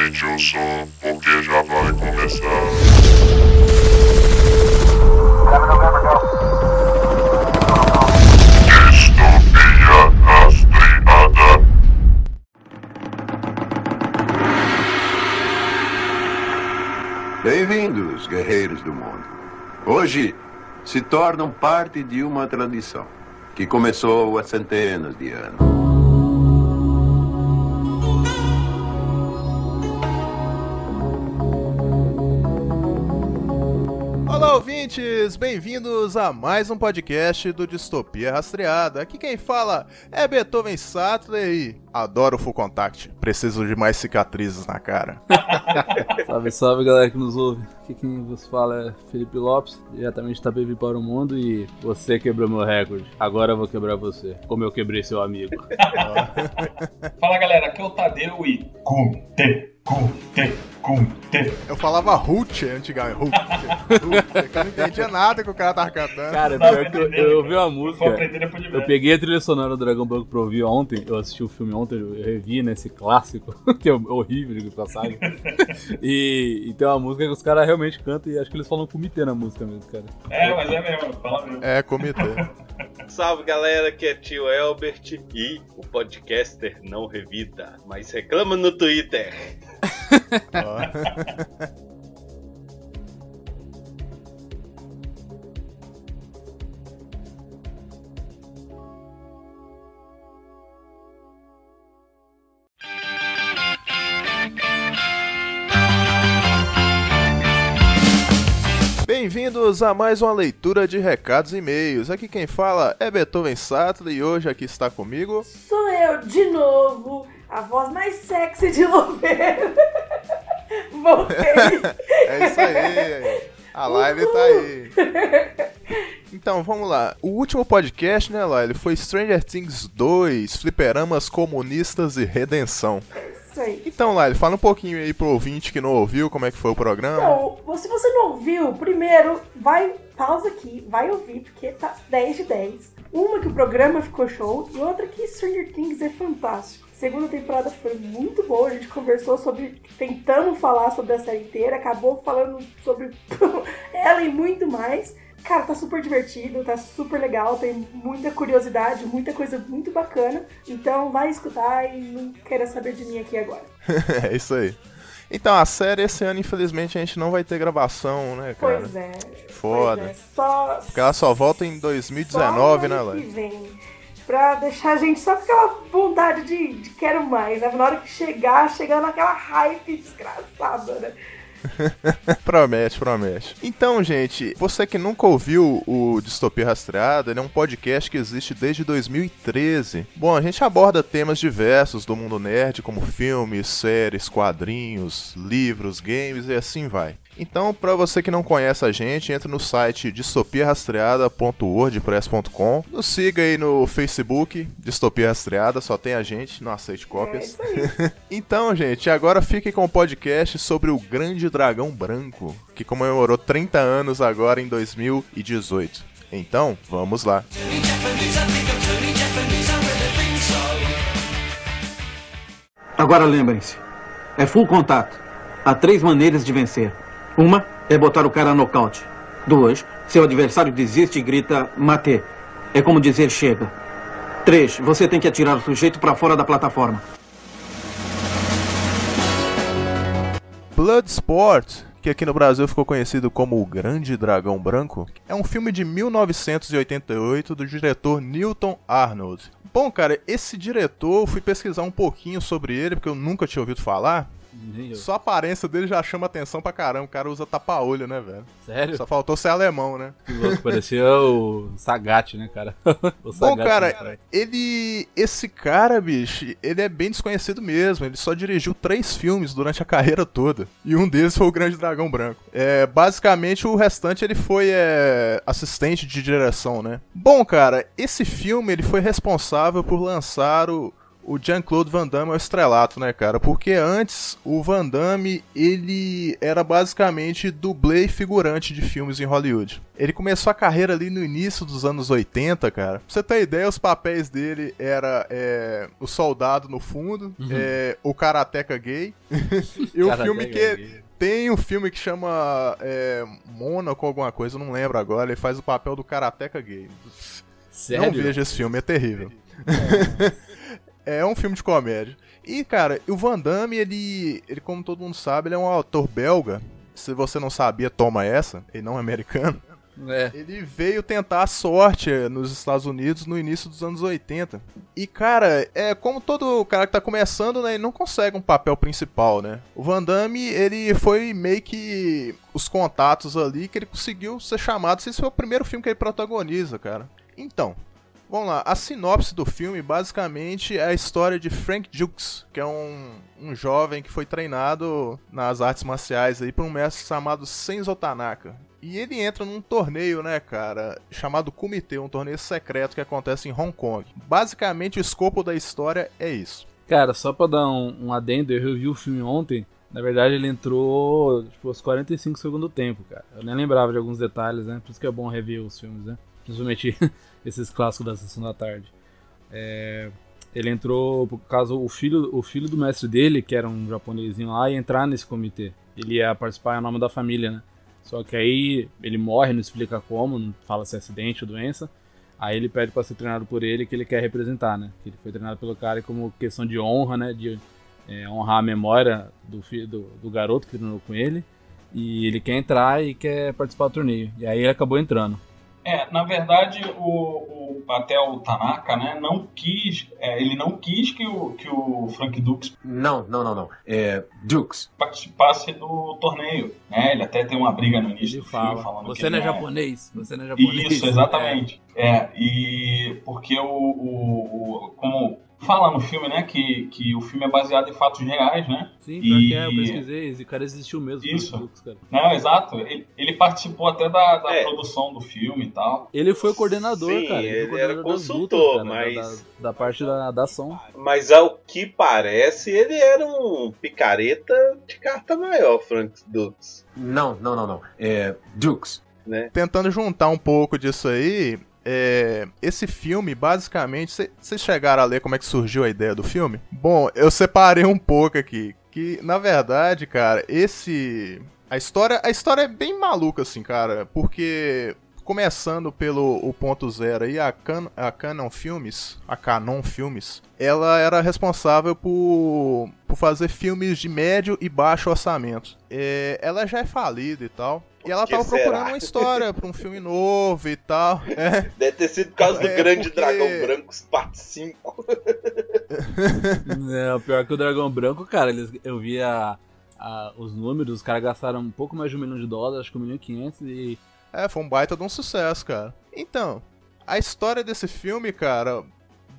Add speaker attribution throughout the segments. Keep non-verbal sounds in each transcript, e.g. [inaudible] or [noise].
Speaker 1: Aumente o som, porque já vai começar. Distopia rastreada.
Speaker 2: Bem-vindos, guerreiros do mundo. Hoje se tornam parte de uma tradição que começou há centenas de anos.
Speaker 3: Ouvintes! Bem-vindos a mais um podcast do Distopia Rastreada. Aqui quem fala é Beethoven Sattler e adoro Full Contact. Preciso de mais cicatrizes na cara. [laughs]
Speaker 4: Salve, salve galera que nos ouve. Aqui quem vos fala é Felipe Lopes, diretamente da BV para o Mundo e você quebrou meu recorde. Agora eu vou quebrar você, como eu quebrei seu amigo. [laughs]
Speaker 5: Fala galera, aqui é o Tadeu e. Cute, cute, cute.
Speaker 3: Eu falava Hult antigamente. Que [laughs] eu não entendia nada que o cara tava cantando.
Speaker 4: Cara,
Speaker 5: Não,
Speaker 4: pior que eu, eu ouvi uma música. Eu peguei a trilha sonora do Dragon Ball pra ouvir ontem. Eu assisti o filme ontem, eu revi nesse clássico, [laughs] que é horrível de passagem. [laughs] E, e tem uma música que os caras realmente cantam e acho que eles falam comitê na música mesmo, cara.
Speaker 5: É, mas é mesmo, fala mesmo.
Speaker 3: É, comitê.
Speaker 6: Salve galera, aqui é tio Elbert e o podcaster não revida, mas reclama no Twitter. [laughs]
Speaker 3: Bem-vindos a mais uma leitura de recados e e-mails. Aqui quem fala é Beethoven Sattler e hoje aqui está comigo.
Speaker 7: Sou eu, de novo, a voz mais sexy de Louveira. [laughs] Voltei. [laughs]
Speaker 3: É isso aí. A live tá aí. Então, vamos lá. O último podcast, né, Laila, foi Stranger Things 2, Fliperamas Comunistas e Redenção.
Speaker 7: Aí.
Speaker 3: Então, Laila, fala um pouquinho aí pro ouvinte que não ouviu como é que foi o programa.
Speaker 7: Então, se você não ouviu, primeiro, vai, pausa aqui, vai ouvir, porque tá 10 de 10. Uma que o programa ficou show e outra que Stranger Things é fantástico. A segunda temporada foi muito boa, a gente conversou sobre, tentamos falar sobre a série inteira, acabou falando sobre [laughs] ela e muito mais. Cara, tá super divertido, tá super legal, tem muita curiosidade, muita coisa muito bacana. Então vai escutar e não queira saber de mim aqui agora. [laughs]
Speaker 3: é isso aí. Então, a série esse ano, infelizmente, a gente não vai ter gravação, né, cara?
Speaker 7: Pois é.
Speaker 3: Foda.
Speaker 7: Pois é, só,
Speaker 3: Porque ela só volta em 2019, né,
Speaker 7: só ano
Speaker 3: Laila?
Speaker 7: que vem. Pra deixar a gente só com aquela vontade de, de quero mais, né? Na hora que chegar, chegar naquela hype desgraçada, né? [laughs]
Speaker 3: promete, promete. Então, gente, você que nunca ouviu o Distopia Rastreada, ele é um podcast que existe desde 2013. Bom, a gente aborda temas diversos do mundo nerd, como filmes, séries, quadrinhos, livros, games e assim vai. Então, para você que não conhece a gente, entra no site distopiarastreada.wordpress.com. Nos siga aí no Facebook, Distopia Rastreada, só tem a gente, não aceite
Speaker 7: É
Speaker 3: cópias.
Speaker 7: isso aí. [laughs]
Speaker 3: Então, gente, agora fique com o podcast sobre o Grande Dragão Branco, que comemorou 30 anos agora em 2018. Então, vamos lá.
Speaker 8: Agora lembrem-se, é full contato. Há três maneiras de vencer. Uma é botar o cara nocaute. Duas, seu adversário desiste e grita mate. É como dizer chega. Três, você tem que atirar o sujeito para fora da plataforma.
Speaker 3: Bloodsport, que aqui no Brasil ficou conhecido como O Grande Dragão Branco, é um filme de 1988 do diretor Newton Arnold. Bom, cara, esse diretor, eu fui pesquisar um pouquinho sobre ele, porque eu nunca tinha ouvido falar. Só a aparência dele já chama atenção pra caramba. O cara usa tapa-olho, né, velho?
Speaker 4: Sério?
Speaker 3: Só faltou ser alemão, né?
Speaker 4: Que louco, parecia o Sagat, né, cara? [laughs] O
Speaker 3: Bom,
Speaker 4: Sagat, né,
Speaker 3: cara, ele. Esse cara, bicho, ele é bem desconhecido mesmo. Ele só dirigiu três filmes durante a carreira toda. E um deles foi o Grande Dragão Branco. É, basicamente, o restante ele foi é, assistente de direção, né? Bom, cara, esse filme ele foi responsável por lançar o. o Jean-Claude Van Damme é o estrelato, né, cara? Porque antes o Van Damme, ele era basicamente dublê e figurante de filmes em Hollywood. Ele começou a carreira ali no início dos anos 80, cara. Pra você ter ideia, os papéis dele era é, o soldado no fundo, é, o karateca gay, [laughs] e o
Speaker 4: Karateka
Speaker 3: filme que...
Speaker 4: gay.
Speaker 3: Tem um filme que chama é, Mônaco alguma coisa, não lembro agora. Ele faz o papel do karateca gay.
Speaker 4: Sério?
Speaker 3: Não veja esse filme, é terrível. é [laughs] um filme de comédia. E, cara, o Van Damme, ele, ele, como todo mundo sabe, ele é um ator belga. Se você não sabia, toma essa. Ele não é americano.
Speaker 4: É.
Speaker 3: Ele veio tentar a sorte eh, nos Estados Unidos no início dos anos 80. E, cara, é como todo cara que tá começando, né? Ele não consegue um papel principal, né? O Van Damme, ele foi meio que os contatos ali que ele conseguiu ser chamado. Esse foi o primeiro filme que ele protagoniza, cara. Então, Vamos lá, a sinopse do filme basicamente é a história de Frank Dukes, que é um, um jovem que foi treinado nas artes marciais aí por um mestre chamado Senzo Tanaka. E ele entra num torneio, né, cara, chamado Kumite, um torneio secreto que acontece em Hong Kong. Basicamente o escopo da história é isso.
Speaker 4: Cara, só pra dar um, um adendo, eu revi o filme ontem. Na verdade, ele entrou tipo, aos 45 segundos do tempo, cara. Eu nem lembrava de alguns detalhes, né? Por isso que é bom rever os filmes, né? Principalmente esses clássicos da sessão da tarde. É, ele entrou por causa o filho, o filho do mestre dele, que era um japonesinho lá, ia entrar nesse comitê. Ele ia participar em nome da família, né? Só que aí ele morre, não explica como, não fala se é acidente ou doença. Aí ele pede pra ser treinado por ele, que ele quer representar, né? Que ele foi treinado pelo cara como questão de honra, né? De é, honrar a memória do, filho, do, do garoto que treinou com ele. E ele quer entrar e quer participar do torneio. E aí ele acabou entrando.
Speaker 5: É, na verdade, o, o até o Tanaka, né, não quis, é, ele não quis que o, que o Frank Dukes
Speaker 8: Não, não, não, não. É Dukes.
Speaker 5: participasse do torneio, né? Ele até tem uma briga no início
Speaker 4: Ele
Speaker 5: do filme
Speaker 4: fala:
Speaker 5: falando
Speaker 4: Você
Speaker 5: que
Speaker 4: não é
Speaker 5: ele
Speaker 4: japonês, você não é japonês.
Speaker 5: Isso, exatamente. É, e porque o, o, o- como fala no filme, né, que, que o filme é baseado em fatos reais, né?
Speaker 4: Sim, que é, eu
Speaker 5: E-
Speaker 4: pesquisei, esse cara existiu mesmo.
Speaker 5: Isso.
Speaker 4: Dukes, cara.
Speaker 5: Não, exato. Ele, ele participou até da, da
Speaker 6: É.
Speaker 5: produção do filme e tal.
Speaker 4: Ele foi o coordenador,
Speaker 6: Sim,
Speaker 4: cara.
Speaker 6: ele era
Speaker 4: coordenador das
Speaker 6: consultor,
Speaker 4: lutas, cara, da-
Speaker 6: mas-
Speaker 4: da, da parte da, da ação.
Speaker 6: Mas ao que parece, ele era um picareta de carta maior, Frank Dukes.
Speaker 8: Não, não, não, não. É Dukes.
Speaker 6: Né?
Speaker 3: Tentando juntar um pouco disso aí, é, esse filme, basicamente, cê- vocês chegaram a ler como é que surgiu a ideia do filme? Bom, eu separei um pouco aqui, que na verdade, cara, esse a história, a história é bem maluca assim, cara, porque começando pelo o ponto zero aí, a, Can, a Canon Filmes, a Canon Filmes, ela era responsável por, por fazer filmes de médio e baixo orçamento. É, ela já é falida e tal. E ela tava
Speaker 6: será?
Speaker 3: procurando uma história pra um filme novo e tal. [laughs] É.
Speaker 6: Deve ter sido por causa do
Speaker 3: É,
Speaker 6: Grande
Speaker 3: porque-
Speaker 6: Dragão Branco, parte 5.
Speaker 4: É, o pior que o Dragão Branco, cara, eles, eu vi a, a- os números, os caras gastaram um pouco mais de um milhão de dólares, acho que um milhão e quinhentos, e
Speaker 3: É, foi um baita de um sucesso, cara. Então, a história desse filme, cara,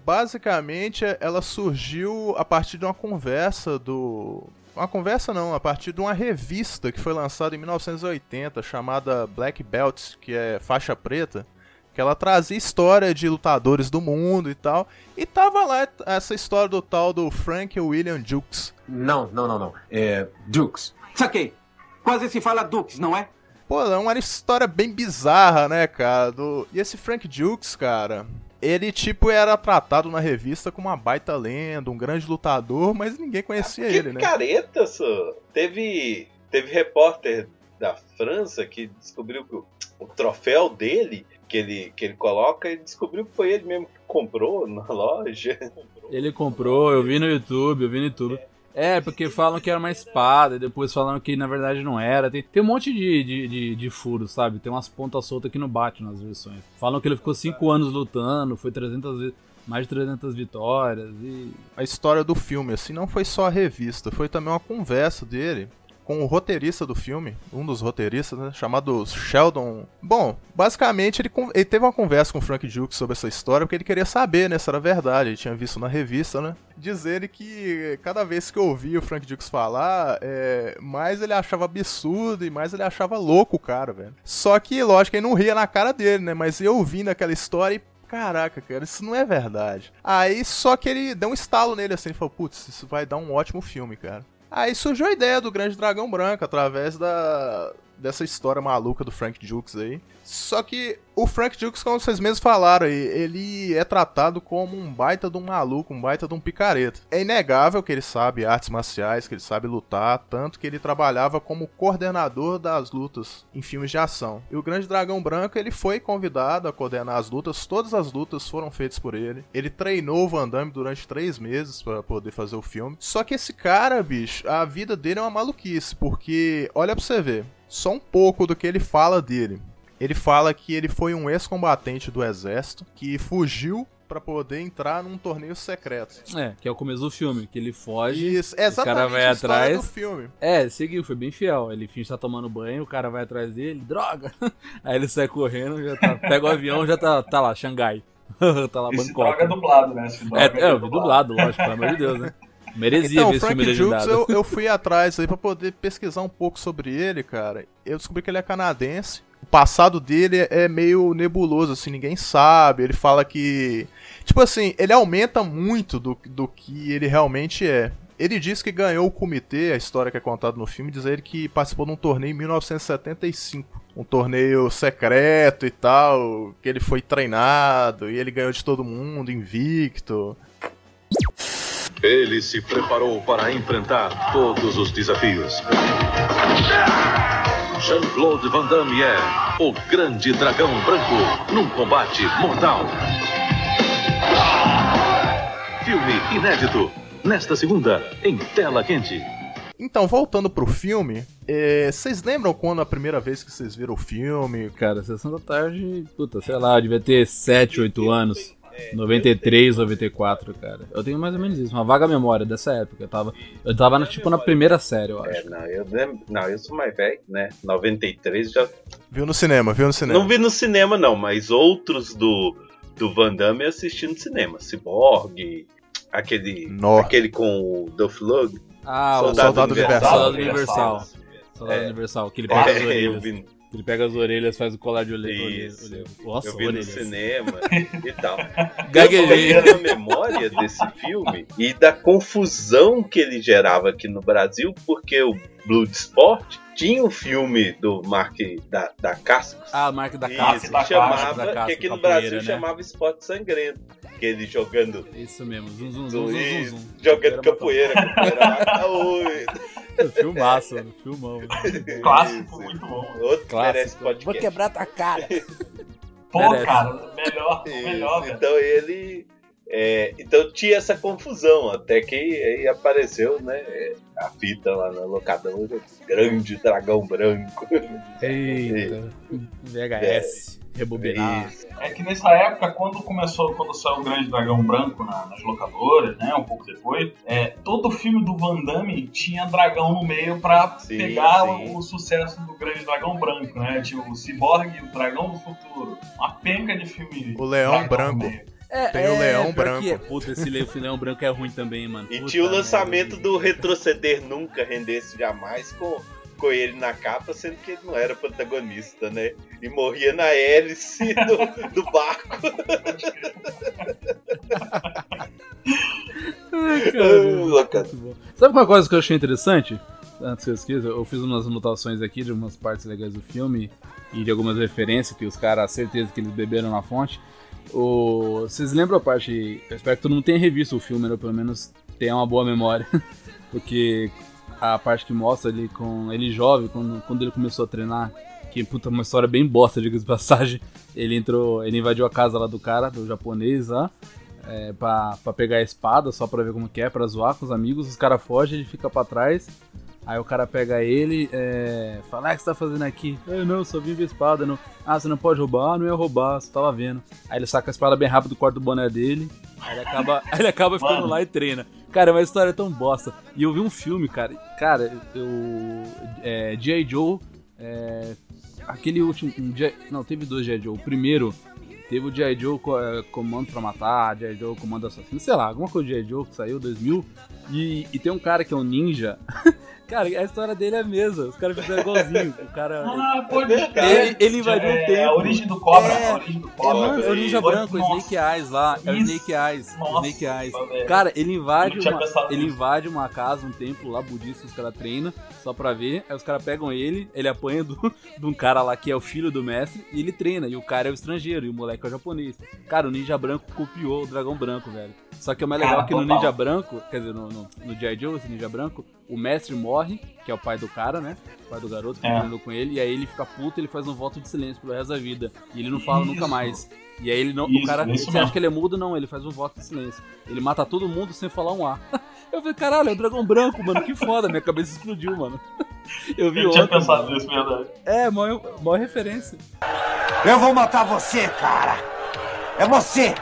Speaker 3: basicamente ela surgiu a partir de uma conversa do. Uma conversa não, a partir de uma revista que foi lançada em 1980 chamada Black Belt, que é faixa preta, que ela trazia história de lutadores do mundo e tal. E tava lá essa história do tal do Frank William Dukes.
Speaker 8: Não, não, não, não. É Dukes. Saquei. Quase se fala Dukes, não é?
Speaker 3: Pô, é uma história bem bizarra, né, cara? Do... E esse Frank Dukes, cara, ele, tipo, era tratado na revista como uma baita lenda, um grande lutador, mas ninguém conhecia
Speaker 6: que
Speaker 3: ele, né?
Speaker 6: picareta, só. Teve, teve repórter da França que descobriu que o, o troféu dele, que ele, que ele coloca, ele descobriu que foi ele mesmo que comprou na loja.
Speaker 4: ele comprou, eu vi no YouTube, eu vi no YouTube. É, porque falam que era uma espada, e depois falam que na verdade não era. Tem, tem um monte de, de, de, de furos, sabe? Tem umas pontas soltas que não bate nas versões. Falam que ele ficou 5 anos lutando, foi 300 vezes. Mais de 300 vitórias e.
Speaker 3: A história do filme, assim, não foi só a revista, foi também uma conversa dele com o roteirista do filme, um dos roteiristas, né, chamado Sheldon. Bom, basicamente ele, ele teve uma conversa com o Frank Dukes sobre essa história porque ele queria saber, né, se era verdade. Ele tinha visto na revista, né? Diz ele que cada vez que eu ouvia o Frank Dukes falar, é, mais ele achava absurdo e mais ele achava louco o cara, velho. Só que, lógico, ele não ria na cara dele, né? Mas eu ouvindo aquela história e caraca, cara, isso não é verdade. Aí só que ele deu um estalo nele assim, ele falou, putz, isso vai dar um ótimo filme, cara. Aí surgiu a ideia do Grande Dragão Branco através da dessa história maluca do Frank Dukes aí. Só que o Frank Dukes, como vocês mesmos falaram aí, ele é tratado como um baita de um maluco, um baita de um picareta. É inegável que ele sabe artes marciais, que ele sabe lutar, tanto que ele trabalhava como coordenador das lutas em filmes de ação. E o Grande Dragão Branco, ele foi convidado a coordenar as lutas, todas as lutas foram feitas por ele. Ele treinou o Van Damme durante três meses para poder fazer o filme. Só que esse cara, bicho, a vida dele é uma maluquice, porque, olha pra você ver, só um pouco do que ele fala dele. Ele fala que ele foi um ex-combatente do exército que fugiu para poder entrar num torneio secreto.
Speaker 4: É, que é o começo do filme, que ele foge,
Speaker 3: Isso, é
Speaker 4: o cara
Speaker 3: exatamente
Speaker 4: vai atrás.
Speaker 3: do filme.
Speaker 4: É, seguiu, foi bem fiel. Ele finge estar tomando banho, o cara vai atrás dele, droga! [laughs] Aí ele sai correndo, já tá, pega o avião, já tá, tá lá, Xangai. [laughs] tá lá,
Speaker 5: Esse
Speaker 4: Bangkok.
Speaker 5: droga é dublado, né? Esse
Speaker 4: É,
Speaker 5: droga
Speaker 4: é, eu vi dublado, lógico, pelo amor de Deus, né? Merecia
Speaker 3: Então,
Speaker 4: ver esse filme
Speaker 3: Frank Dukes,
Speaker 4: legendado.
Speaker 3: eu, eu fui atrás aí pra poder pesquisar um pouco sobre ele, cara. Eu descobri que ele é canadense. O passado dele é meio nebuloso, assim, ninguém sabe. Ele fala que. Tipo assim, ele aumenta muito do, do que ele realmente é. Ele diz que ganhou o comitê, a história que é contada no filme, diz ele que participou de um torneio em 1975. Um torneio secreto e tal, que ele foi treinado e ele ganhou de todo mundo, invicto.
Speaker 9: Ele se preparou para enfrentar todos os desafios. Jean-Claude Van Damme é o grande dragão branco num combate mortal. Filme inédito, nesta segunda, em tela quente.
Speaker 3: Então, voltando pro filme, é, vocês lembram quando a primeira vez que vocês viram o filme?
Speaker 4: Cara, Sessão da Tarde, puta, sei lá, devia ter 7, 8 anos. 93, 94, cara. Eu tenho mais ou menos isso, uma vaga memória dessa época. Eu tava, eu tava na, tipo na primeira série, eu
Speaker 6: É,
Speaker 4: acho.
Speaker 6: não, eu lembro. Não, eu sou mais velho, né? 93 já.
Speaker 3: Viu no cinema, viu no cinema.
Speaker 6: Não vi no cinema, não, mas outros do, do Van Damme eu assisti no cinema. Cyborg, aquele.
Speaker 3: Nó.
Speaker 6: Aquele com o Duff Lug.
Speaker 4: Ah, o
Speaker 3: Soldado
Speaker 4: Soldado
Speaker 3: Universal.
Speaker 4: Soldado Universal. Soldado
Speaker 6: É.
Speaker 4: Universal, que ele
Speaker 6: É, eu vi,
Speaker 4: Ele pega as orelhas, faz o colar de orelha. Nossa,
Speaker 6: eu vi no
Speaker 4: orelhas.
Speaker 6: cinema [laughs] e tal.
Speaker 4: Gaguejei.
Speaker 6: Eu tô tendo a memória desse filme e da confusão que ele gerava aqui no Brasil, porque o Bloodsport tinha o filme do Mark da, da Cascos.
Speaker 4: Ah, a marca da
Speaker 6: Isso, que
Speaker 5: da
Speaker 6: chamava,
Speaker 4: da casca,
Speaker 6: que aqui no
Speaker 4: capoeira,
Speaker 6: Brasil
Speaker 4: né?
Speaker 6: chamava esporte sangrento. Que ele jogando,
Speaker 4: Isso mesmo, zum, zum, zum, zum, zum, zum.
Speaker 6: jogando capoeira, capoeira lá, [laughs] oi. [laughs]
Speaker 4: Filmaço, mano, filmão.
Speaker 5: Clássico,
Speaker 6: Isso.
Speaker 5: muito bom.
Speaker 6: Outro merece
Speaker 4: Clássico.
Speaker 6: podcast.
Speaker 4: Vou quebrar tua cara.
Speaker 5: Pô,
Speaker 4: Merece.
Speaker 5: cara, melhor,
Speaker 6: Isso,
Speaker 5: melhor, velho.
Speaker 6: então ele. é, então tinha essa confusão, até que aí apareceu né, é, a fita lá na locadora, grande dragão branco.
Speaker 4: Eita. [laughs] VHS. Rebobinar.
Speaker 5: É que nessa época, quando começou, quando saiu o Grande Dragão Branco na- nas locadoras, né, um pouco depois, é, todo filme do Van Damme tinha dragão no meio pra
Speaker 6: Sim,
Speaker 5: pegar
Speaker 6: sim.
Speaker 5: O, o sucesso do Grande Dragão Branco, né? Tinha o Cyborg, o Dragão do Futuro, uma penca de filme.
Speaker 3: O Leão Branco.
Speaker 4: É,
Speaker 3: Tem o Leão
Speaker 4: pior
Speaker 3: Branco.
Speaker 4: que é. Puta, esse le- leão branco é ruim também, mano.
Speaker 6: E
Speaker 4: Puta
Speaker 6: tinha o
Speaker 4: merda.
Speaker 6: lançamento do Retroceder Nunca Rendesse Jamais com, com ele na capa, sendo que ele não era protagonista, né? E morria na hélice do, [laughs] do barco.
Speaker 4: Ai, [laughs] cara. Sabe uma coisa que eu achei interessante? Antes que eu esqueça, eu fiz umas anotações aqui de umas partes legais do filme e de algumas referências que os caras, certeza que eles beberam na fonte. O... Vocês lembram a parte. Eu espero que todo mundo tenha revisto o filme, ou pelo menos tenha uma boa memória. [laughs] Porque a parte que mostra ele com ele jovem, quando, quando ele começou a treinar, que puta, uma história bem bosta, [laughs] diga de passagem. Ele entrou, ele invadiu a casa lá do cara, do japonês lá é, pra, pra pegar a espada, só pra ver como que é, pra zoar com os amigos, os caras fogem, ele fica pra trás, aí o cara pega ele, é, fala, ah, o que você tá fazendo aqui? Eu não, só vim ver a espada, não. Ah, você não pode roubar? Ah, não ia roubar, você tava vendo. Aí ele saca a espada bem rápido, corta o boné dele, aí ele acaba, aí [laughs] ele acaba ficando
Speaker 5: Mano.
Speaker 4: lá e treina. Cara, é uma história tão bosta. E eu vi um filme, cara, cara, eu... É, G.I. Joe, é, aquele último, um não, teve dois G.I. Joe, o primeiro... Teve o G.I. Joe é, Comando pra Matar, G.I. Joe Comando Assassino, sei lá, alguma coisa de G.I. Joe que saiu 2000. E, e tem um cara que é um ninja. [laughs] Cara, a história dele é a mesma. Os caras fizeram igualzinho. O cara. [laughs]
Speaker 5: Ah, pode
Speaker 4: Ele, ele invadiu
Speaker 5: é,
Speaker 4: o tempo.
Speaker 5: A origem do cobra.
Speaker 4: É,
Speaker 5: a origem do
Speaker 4: É,
Speaker 5: cobra.
Speaker 4: mano, é o Ninja Branco, o Snake Eyes lá. É o. Snake Eyes.
Speaker 5: Nossa,
Speaker 4: Snake Eyes.
Speaker 5: velho.
Speaker 4: Cara, ele invade, uma, ele
Speaker 5: nisso.
Speaker 4: invade uma casa, um templo lá budista que os caras treinam, só pra ver. Aí os caras pegam ele, ele apanha do, [laughs] de um cara lá que é o filho do mestre, e ele treina. E o cara é o estrangeiro, e o moleque é o japonês. Cara, o Ninja Branco copiou o Dragão Branco, velho. Só que o mais legal
Speaker 5: Cara,
Speaker 4: é que no. Ninja Branco, quer dizer, no, no, no G.I. Joe, esse Ninja Branco, o mestre morre, que é o pai do cara, né? O pai do garoto que
Speaker 5: É.
Speaker 4: treinou com ele, e aí ele fica puto ele faz um voto de silêncio pelo resto da vida. E ele não fala nunca
Speaker 5: Isso.
Speaker 4: mais. E aí ele não. o
Speaker 5: Isso,
Speaker 4: cara.
Speaker 5: isso
Speaker 4: Você
Speaker 5: mesmo.
Speaker 4: acha que ele é mudo? Não, ele faz um voto de silêncio. Ele mata todo mundo sem falar um A. [laughs] Eu falei, caralho, é o dragão branco, mano. Que foda, minha cabeça explodiu, mano. [laughs] Eu vi
Speaker 5: Eu tinha
Speaker 4: ontem.
Speaker 5: pensado
Speaker 4: mano.
Speaker 5: nisso, verdade.
Speaker 4: É, maior, maior referência.
Speaker 10: Eu vou matar você, cara! É você!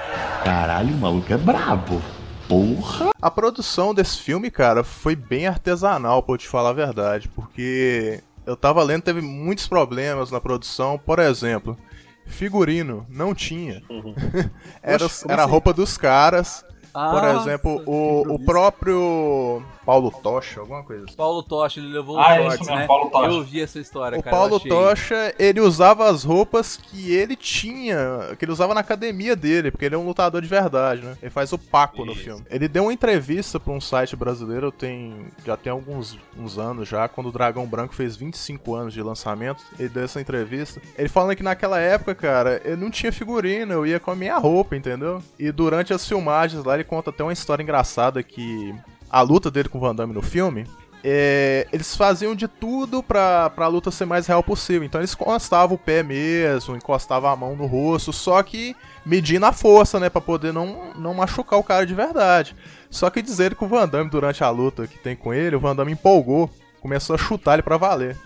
Speaker 11: Caralho, o maluco é brabo. Porra.
Speaker 3: A produção desse filme, cara, foi bem artesanal, pra eu te falar a verdade, porque eu tava lendo, teve muitos problemas na produção, por exemplo, figurino não tinha. [laughs] era
Speaker 4: Oxe, como
Speaker 3: era a
Speaker 4: assim?
Speaker 3: roupa dos caras. Por
Speaker 4: Ah,
Speaker 3: exemplo,
Speaker 4: que
Speaker 3: o, o próprio Paulo Tocha, alguma coisa assim.
Speaker 4: Paulo Tocha, ele levou
Speaker 5: Ah,
Speaker 4: o
Speaker 5: é
Speaker 4: shorts,
Speaker 5: isso mesmo,
Speaker 4: né?
Speaker 5: Paulo Tocha.
Speaker 4: Eu ouvi essa história,
Speaker 3: O
Speaker 4: cara. eu
Speaker 3: Paulo
Speaker 4: achei.
Speaker 3: Tocha, ele usava as roupas que ele tinha, que ele usava na academia dele, porque ele é um lutador de verdade, né? Ele faz o Paco no
Speaker 6: Isso.
Speaker 3: filme. Ele deu uma entrevista pra um site brasileiro, tem já tem alguns uns anos já, quando o Dragão Branco fez 25 anos de lançamento, ele deu essa entrevista. Ele falando que naquela época, cara, ele não tinha figurino, eu ia com a minha roupa, entendeu? E durante as filmagens lá, ele conta até uma história engraçada que a luta dele com o Van Damme no filme, é, eles faziam de tudo pra, pra luta ser mais real possível. Então eles encostavam o pé mesmo, encostavam a mão no rosto, só que medindo a força, né? Pra poder não, não machucar o cara de verdade. Só que dizer que o Van Damme, durante a luta que tem com ele, o Van Damme empolgou, começou a chutar ele pra valer.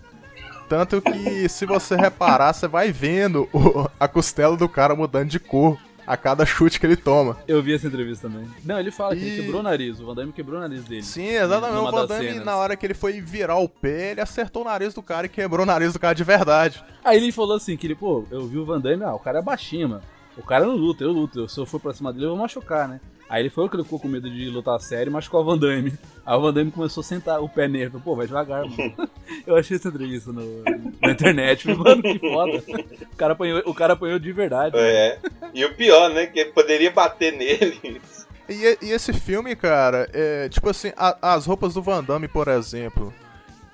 Speaker 3: Tanto que, se você reparar, você vai vendo o- a costela do cara mudando de cor a cada chute que ele toma.
Speaker 4: Eu vi essa entrevista também. Não, ele fala que
Speaker 3: E-
Speaker 4: ele quebrou o nariz. O Van Damme quebrou o nariz dele.
Speaker 3: Sim, exatamente. O Van Damme, na hora que ele foi virar o pé, ele acertou o nariz do cara e quebrou o nariz do cara de verdade.
Speaker 4: Aí ele falou assim, que ele, pô, eu vi o Van Damme, ah, o cara é baixinho, mano. O cara não luta, eu luto. Se eu for pra cima dele, eu vou machucar, né? Aí ele falou que ele ficou com medo de lutar sério e machucou o Van Damme. Aí o Van Damme começou a sentar o pé nele. Pô, vai devagar, mano. [laughs] Eu achei essa entrevista no, na internet. Mano, que foda. O cara apanhou, o cara apanhou de verdade.
Speaker 6: É. E o pior, né? Que ele poderia bater nele.
Speaker 3: E, e esse filme, cara, é, tipo assim, a- as roupas do Van Damme, por exemplo,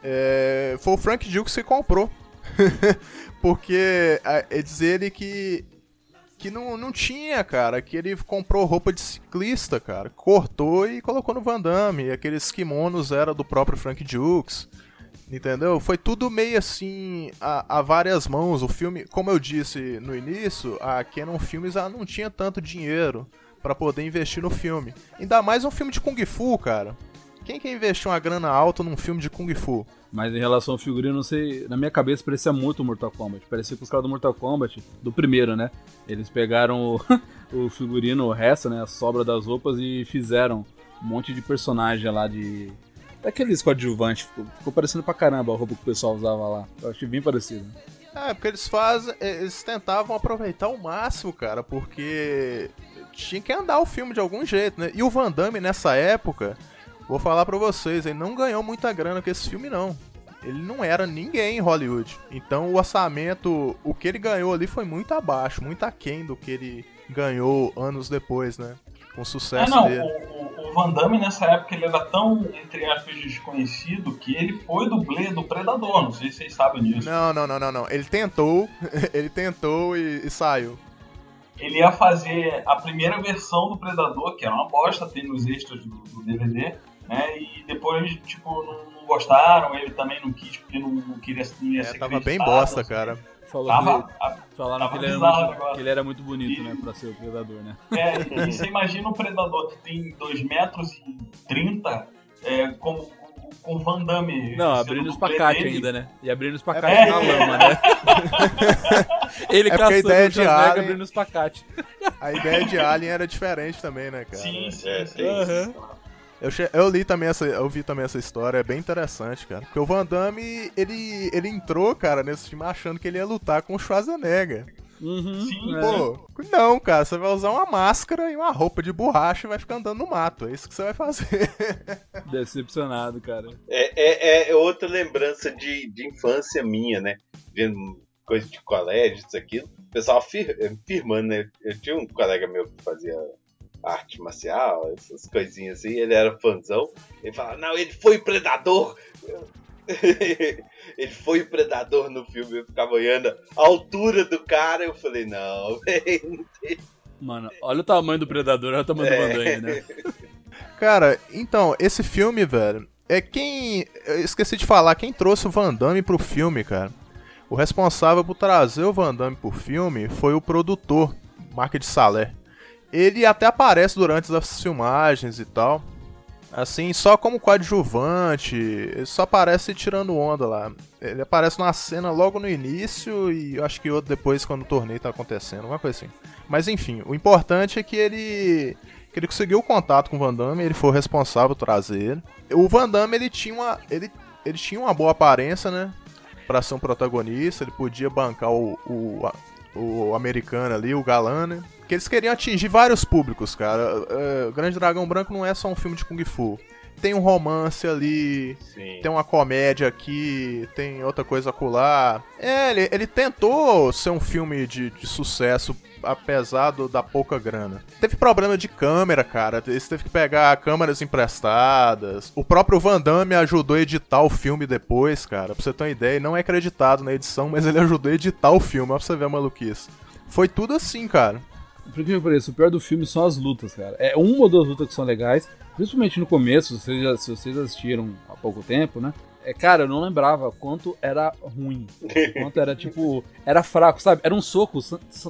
Speaker 3: é, foi o Frank Dukes que comprou. [laughs] Porque a- é dizer ele que que não, não tinha, cara, que ele comprou roupa de ciclista, cara, cortou e colocou no Van Damme, aqueles kimonos era do próprio Frank Dukes. Entendeu? Foi tudo meio assim, a, a várias mãos. O filme, como eu disse no início, a Canon Filmes ela não tinha tanto dinheiro pra poder investir no filme. Ainda mais um filme de Kung Fu, cara. Quem quer investir uma grana alta num filme de Kung Fu?
Speaker 4: Mas em relação ao figurino, não sei. Na minha cabeça parecia muito Mortal Kombat. Parecia que os caras do Mortal Kombat, do primeiro, né? Eles pegaram o, [laughs] o figurino, o resto, né? A sobra das roupas e fizeram um monte de personagem lá de. Daqueles coadjuvantes. Ficou, ficou parecendo pra caramba a roupa que o pessoal usava lá. Eu achei bem parecido.
Speaker 3: É, porque eles fazem. Eles tentavam aproveitar o máximo, cara, porque tinha que andar o filme de algum jeito, né? E o Van Damme nessa época, vou falar pra vocês, ele não ganhou muita grana com esse filme, não. Ele não era ninguém em Hollywood. Então o orçamento, o que ele ganhou ali foi muito abaixo, muito aquém do que ele ganhou anos depois, né? Com o
Speaker 5: É,
Speaker 3: sucesso
Speaker 5: não,
Speaker 3: dele.
Speaker 5: o, o- o Van Damme nessa época ele era tão, entre aspas, desconhecido que ele foi dublê do Predador, não sei se vocês sabem disso.
Speaker 3: Não, não, não, não, não. Ele tentou, [laughs] ele tentou e, e saiu.
Speaker 5: Ele ia fazer a primeira versão do Predador, que era uma bosta, tem nos extras do, do DVD, né? E depois, tipo, não, não gostaram, ele também não quis, porque não, não queria não ia
Speaker 3: É,
Speaker 5: ser
Speaker 3: tava bem bosta,
Speaker 5: assim.
Speaker 3: cara.
Speaker 4: Falou
Speaker 5: Tava,
Speaker 4: que,
Speaker 5: a-
Speaker 4: falaram
Speaker 5: tava
Speaker 4: que ele, muito, que ele era muito bonito,
Speaker 5: E-
Speaker 4: né? Pra ser o predador, né?
Speaker 5: É, e você imagina um predador que tem 2 metros e 30, é, com, com o Van Damme.
Speaker 4: Não, abrindo o
Speaker 5: dublê
Speaker 4: espacate
Speaker 5: dele.
Speaker 4: ainda, né? E abrindo o espacate
Speaker 5: É.
Speaker 4: na lama, né? [laughs] Ele
Speaker 3: É
Speaker 4: caçando
Speaker 3: ideia
Speaker 4: o
Speaker 3: de
Speaker 4: Schwarzenegger
Speaker 3: Alien-
Speaker 4: abrindo o espacate.
Speaker 3: A ideia de Alien era diferente também, né, cara?
Speaker 5: Sim, sim,
Speaker 6: É,
Speaker 5: sim.
Speaker 6: tem isso.
Speaker 4: Aham.
Speaker 3: Eu, che- eu li também essa, eu vi também essa história, é bem interessante, cara. Porque o Van Damme, ele, ele entrou, cara, nesse filme achando que ele ia lutar com o Schwarzenegger.
Speaker 4: Uhum,
Speaker 5: Sim,
Speaker 4: é.
Speaker 3: Pô, não, cara, você vai usar uma máscara e uma roupa de borracha e vai ficar andando no mato. É isso que você vai fazer. [laughs]
Speaker 4: Decepcionado, cara.
Speaker 6: É, é, é outra lembrança de, de infância minha, né? Vendo coisa de colégio, isso aqui. O pessoal afir, afirmando, né? Eu tinha um colega meu que fazia arte marcial, essas coisinhas assim, ele era fãzão. Ele falava, não, ele foi predador. [laughs] ele foi predador no filme, eu ficava olhando a altura do cara, eu falei, não, [laughs] velho.
Speaker 4: Mano, olha o tamanho do Predador, olha o tamanho do
Speaker 6: É.
Speaker 4: Van Damme, né?
Speaker 3: Cara, então, esse filme, velho, é quem. Eu esqueci de falar, quem trouxe o Van Damme pro filme, cara. O responsável por trazer o Van Damme pro filme foi o produtor, Mark de Salé. Ele até aparece durante as filmagens e tal. Assim, só como coadjuvante, ele só aparece tirando onda lá. Ele aparece numa cena logo no início e eu acho que outro depois quando o torneio tá acontecendo, alguma coisa assim. Mas enfim, o importante é que ele que ele conseguiu o contato com o Van Damme, ele foi o responsável por trazer ele. O Van Damme, ele tinha uma ele, ele tinha uma boa aparência, né? Pra ser um protagonista, ele podia bancar o, o, o americano ali, o galã, né? Que eles queriam atingir vários públicos, cara. O Grande Dragão Branco não é só um filme de Kung Fu. Tem um romance ali,
Speaker 6: Sim.
Speaker 3: tem uma comédia aqui, tem outra coisa acolá. É, ele, ele tentou ser um filme de, de sucesso, apesar do- da pouca grana. Teve problema de câmera, cara. Eles teve que pegar câmeras emprestadas. O próprio Van Damme ajudou a editar o filme depois, cara. Pra você ter uma ideia, não é acreditado na edição, mas ele ajudou a editar o filme, ó, pra você ver a maluquice. Foi tudo assim, cara.
Speaker 4: Por que pareça, o pior do filme são as lutas, cara. É uma ou duas lutas que são legais, principalmente no começo, se vocês, se vocês assistiram há pouco tempo, né? É, cara, eu não lembrava quanto era ruim. Quanto era, tipo, era fraco, sabe? Era um soco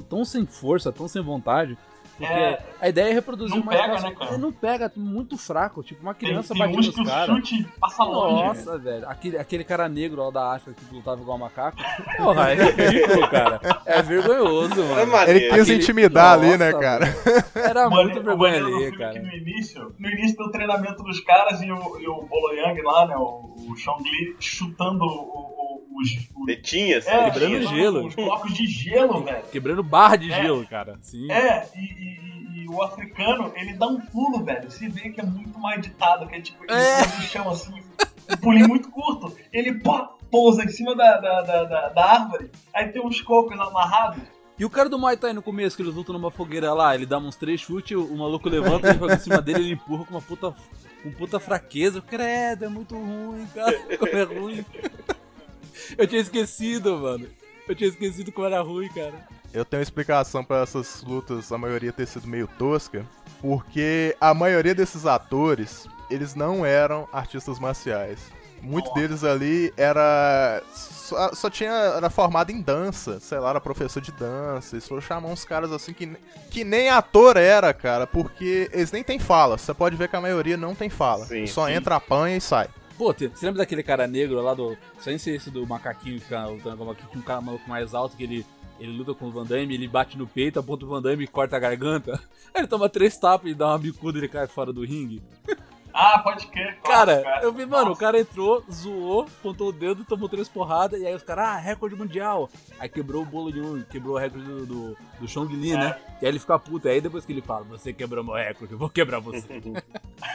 Speaker 4: tão sem força, tão sem vontade. Porque
Speaker 5: É,
Speaker 4: a ideia é reproduzir
Speaker 5: não
Speaker 4: mais
Speaker 5: pega,
Speaker 4: fácil.
Speaker 5: né, cara?
Speaker 4: É, não pega, muito fraco. Tipo, uma
Speaker 5: Tem,
Speaker 4: criança
Speaker 5: tem
Speaker 4: batendo
Speaker 5: uns
Speaker 4: nos caras.
Speaker 5: chute passa longe.
Speaker 4: Nossa, velho. Aquele, aquele cara negro lá da África que lutava igual macaco. [laughs] Porra, é ridículo, cara. É vergonhoso,
Speaker 6: É
Speaker 4: mano.
Speaker 6: maneiro.
Speaker 3: Ele quis
Speaker 4: Aquele-
Speaker 3: intimidar ali, né,
Speaker 4: Nossa,
Speaker 3: cara?
Speaker 4: Era
Speaker 5: Mano,
Speaker 4: muito vergonha ali,
Speaker 5: é
Speaker 4: cara.
Speaker 5: que no início, no início do treinamento dos caras e o, e o Bolo Yang lá, né? O, o Chong Li chutando o- o- os. os
Speaker 6: Tetinhas,
Speaker 5: é,
Speaker 4: quebrando gelo.
Speaker 5: Os blocos de gelo, velho.
Speaker 4: Quebrando barra de
Speaker 5: É.
Speaker 4: gelo, cara. Sim.
Speaker 5: É, e, e- e- e o africano, ele dá um pulo, velho. Você vê que é muito mais ditado, que é tipo, ele
Speaker 4: É.
Speaker 5: no chão assim, um pulinho muito curto. Ele pá, pousa em cima da, da, da, da- árvore, aí tem uns cocos amarrados.
Speaker 4: E o cara do Muay Thai no começo, que eles lutam numa fogueira lá, ele dá uns três chutes, o, o maluco levanta, ele joga em cima dele, ele empurra com uma puta, com puta fraqueza. Credo, é muito ruim, cara. Como é ruim. [laughs] Eu tinha esquecido, mano. Eu tinha esquecido como era ruim, cara.
Speaker 3: Eu tenho uma explicação pra essas lutas, a maioria ter sido meio tosca, porque a maioria desses atores, eles não eram artistas marciais. Muito deles ali era só, só tinha era formado em dança, sei lá, era professor de dança. Eles foram chamar uns caras assim que, que nem ator era, cara, porque eles nem tem fala. Você pode ver que a maioria não tem fala.
Speaker 6: Sim,
Speaker 3: só
Speaker 6: sim.
Speaker 3: entra, apanha e sai.
Speaker 4: Pô, você lembra daquele cara negro lá do. Sem ser esse do macaquinho que fica lutando com um cara maluco mais alto que ele. Ele luta com o Van Damme, ele bate no peito, aponta o Van Damme e corta a garganta. Aí [laughs] ele toma três tapas e dá uma bicuda e ele cai fora do ringue.
Speaker 5: Ah, pode crer.
Speaker 4: Cara,
Speaker 5: Nossa,
Speaker 4: eu vi, mano, o
Speaker 5: Nossa.
Speaker 4: cara entrou, zoou, apontou o dedo, tomou três porradas, e aí os caras, ah, recorde mundial. Aí quebrou o bolo de um, quebrou o recorde do, do, do Chong Li, né? E aí ele fica puto. Aí depois que ele fala, você quebrou meu recorde, eu vou quebrar você. [laughs]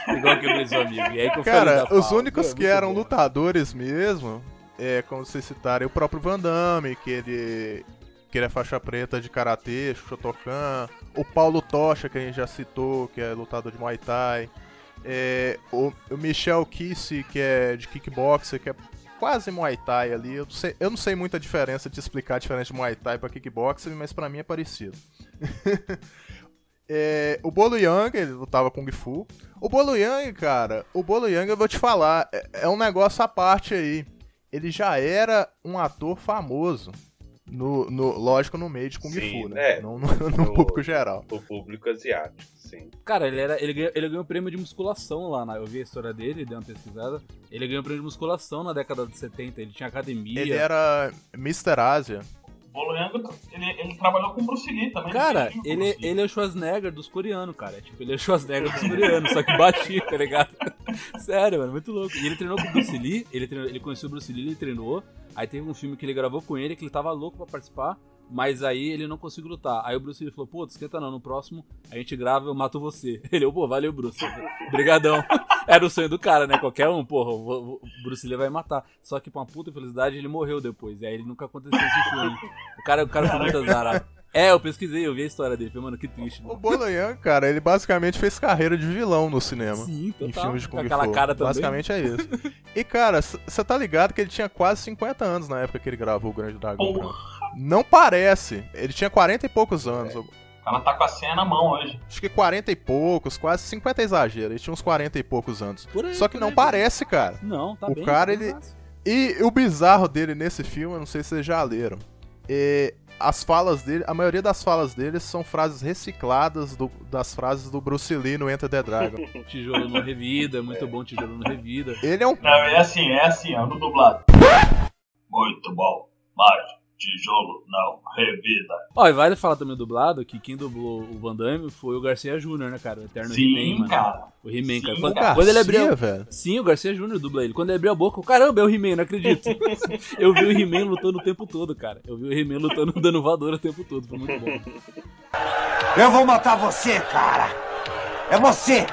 Speaker 4: Igual eu quebrei seu amigo. E aí que eu
Speaker 3: Cara, os
Speaker 4: fala.
Speaker 3: únicos
Speaker 4: É
Speaker 3: que eram
Speaker 4: bom.
Speaker 3: lutadores mesmo, é, como vocês citarem, o próprio Van Damme, que ele, que ele é faixa preta de Karatê, Shotokan, o Paulo Tocha, que a gente já citou, que é lutador de Muay Thai, é, o, o Michel Kisse, que é de kickboxer, que é quase Muay Thai ali, eu não, sei, eu não sei muita diferença de explicar a diferença de Muay Thai pra kickboxer, mas pra mim é parecido. [laughs] É, o Bolo Yang, ele lutava Kung Fu. O Bolo Yang, cara, o Bolo Yang, eu vou te falar, é, é um negócio à parte aí. Ele já era um ator famoso. No, no- lógico, no meio de Kung
Speaker 6: Sim,
Speaker 3: Fu, né?
Speaker 6: é.
Speaker 3: Não no, [laughs] no
Speaker 6: No-
Speaker 3: público geral.
Speaker 6: O público asiático, sim.
Speaker 4: Cara, ele, era, ele, ganhou, ele ganhou prêmio de musculação lá, na, eu vi a história dele, dei uma pesquisada. Ele ganhou prêmio de musculação na década de 70, ele tinha academia.
Speaker 3: Ele era Mr. Ásia.
Speaker 5: Yang, ele, ele trabalhou com o Bruce Lee também.
Speaker 4: Cara,
Speaker 5: o
Speaker 4: ele,
Speaker 5: Lee.
Speaker 4: ele é o Schwarzenegger dos coreanos, cara. Tipo, ele é o Schwarzenegger dos coreanos, só que baixinho, tá ligado? [laughs] Sério, mano, muito louco. E ele treinou com o Bruce Lee, ele, treinou, ele conheceu o Bruce Lee, ele treinou. Aí teve um filme que ele gravou com ele, que ele tava louco pra participar. Mas aí ele não conseguiu lutar. Aí o Bruce Lee falou, pô, esquenta não, no próximo a gente grava eu mato você. [laughs] Ele, pô, valeu, Bruce. [laughs] Brigadão. [laughs] Era o sonho do cara, né? Qualquer um, porra, o o Bruce Lee vai matar. Só que, pra uma puta felicidade, ele morreu depois. E aí ele nunca aconteceu esse filme. O cara, o cara foi muito azarado. É, eu pesquisei, eu vi a história dele. Falei, mano, que triste.
Speaker 3: O
Speaker 4: Mano.
Speaker 3: Bolo Yang, cara, ele basicamente fez carreira de vilão no cinema.
Speaker 4: Sim,
Speaker 3: Em
Speaker 4: total.
Speaker 3: filmes de
Speaker 4: Com
Speaker 3: Kung
Speaker 4: aquela
Speaker 3: Fu.
Speaker 4: cara também.
Speaker 3: Basicamente é isso. E, cara, você tá ligado que ele tinha quase 50 anos na época que ele gravou o Grande Dragão
Speaker 5: Porra.
Speaker 3: Branco. Não parece. Ele tinha 40 e poucos anos.
Speaker 5: O cara tá com a senha na mão hoje.
Speaker 3: Acho que 40 e poucos, quase 50 é exagero. Ele tinha uns 40 e poucos anos.
Speaker 4: Por aí,
Speaker 3: Só que
Speaker 4: por
Speaker 3: não
Speaker 4: aí,
Speaker 3: parece, cara.
Speaker 4: Não, tá
Speaker 3: O
Speaker 4: bem.
Speaker 3: cara,
Speaker 4: tá
Speaker 3: ele-
Speaker 4: fácil.
Speaker 3: E o bizarro dele nesse filme, eu não sei se vocês já leram. É, as falas dele, a maioria das falas dele são frases recicladas do- das frases do Bruce Lee no Enter the Dragon. [laughs]
Speaker 4: Tijolo no Revida, muito bom Tijolo no Revida.
Speaker 3: Ele é um.
Speaker 5: Não, é assim, é assim, ó, no dublado. Muito bom, mas tijolo não revida.
Speaker 4: Ó, e vale falar também dublado que quem dublou o Van Damme foi o Garcia Júnior, né, cara? O Eterno
Speaker 5: Sim,
Speaker 4: He-Man, mano.
Speaker 5: cara.
Speaker 4: O He-Man, cara. Quando,
Speaker 5: cara.
Speaker 4: quando ele abriu.
Speaker 3: Garcia, velho.
Speaker 4: Sim, o Garcia Júnior dubla ele. Quando ele abriu a boca, o caramba, é o He-Man, não acredito. [laughs] Eu vi o He-Man lutando o tempo todo, cara. Eu vi o He-Man lutando, [laughs] dando voadora o tempo todo. Foi muito bom.
Speaker 10: Eu vou matar você, cara. É você.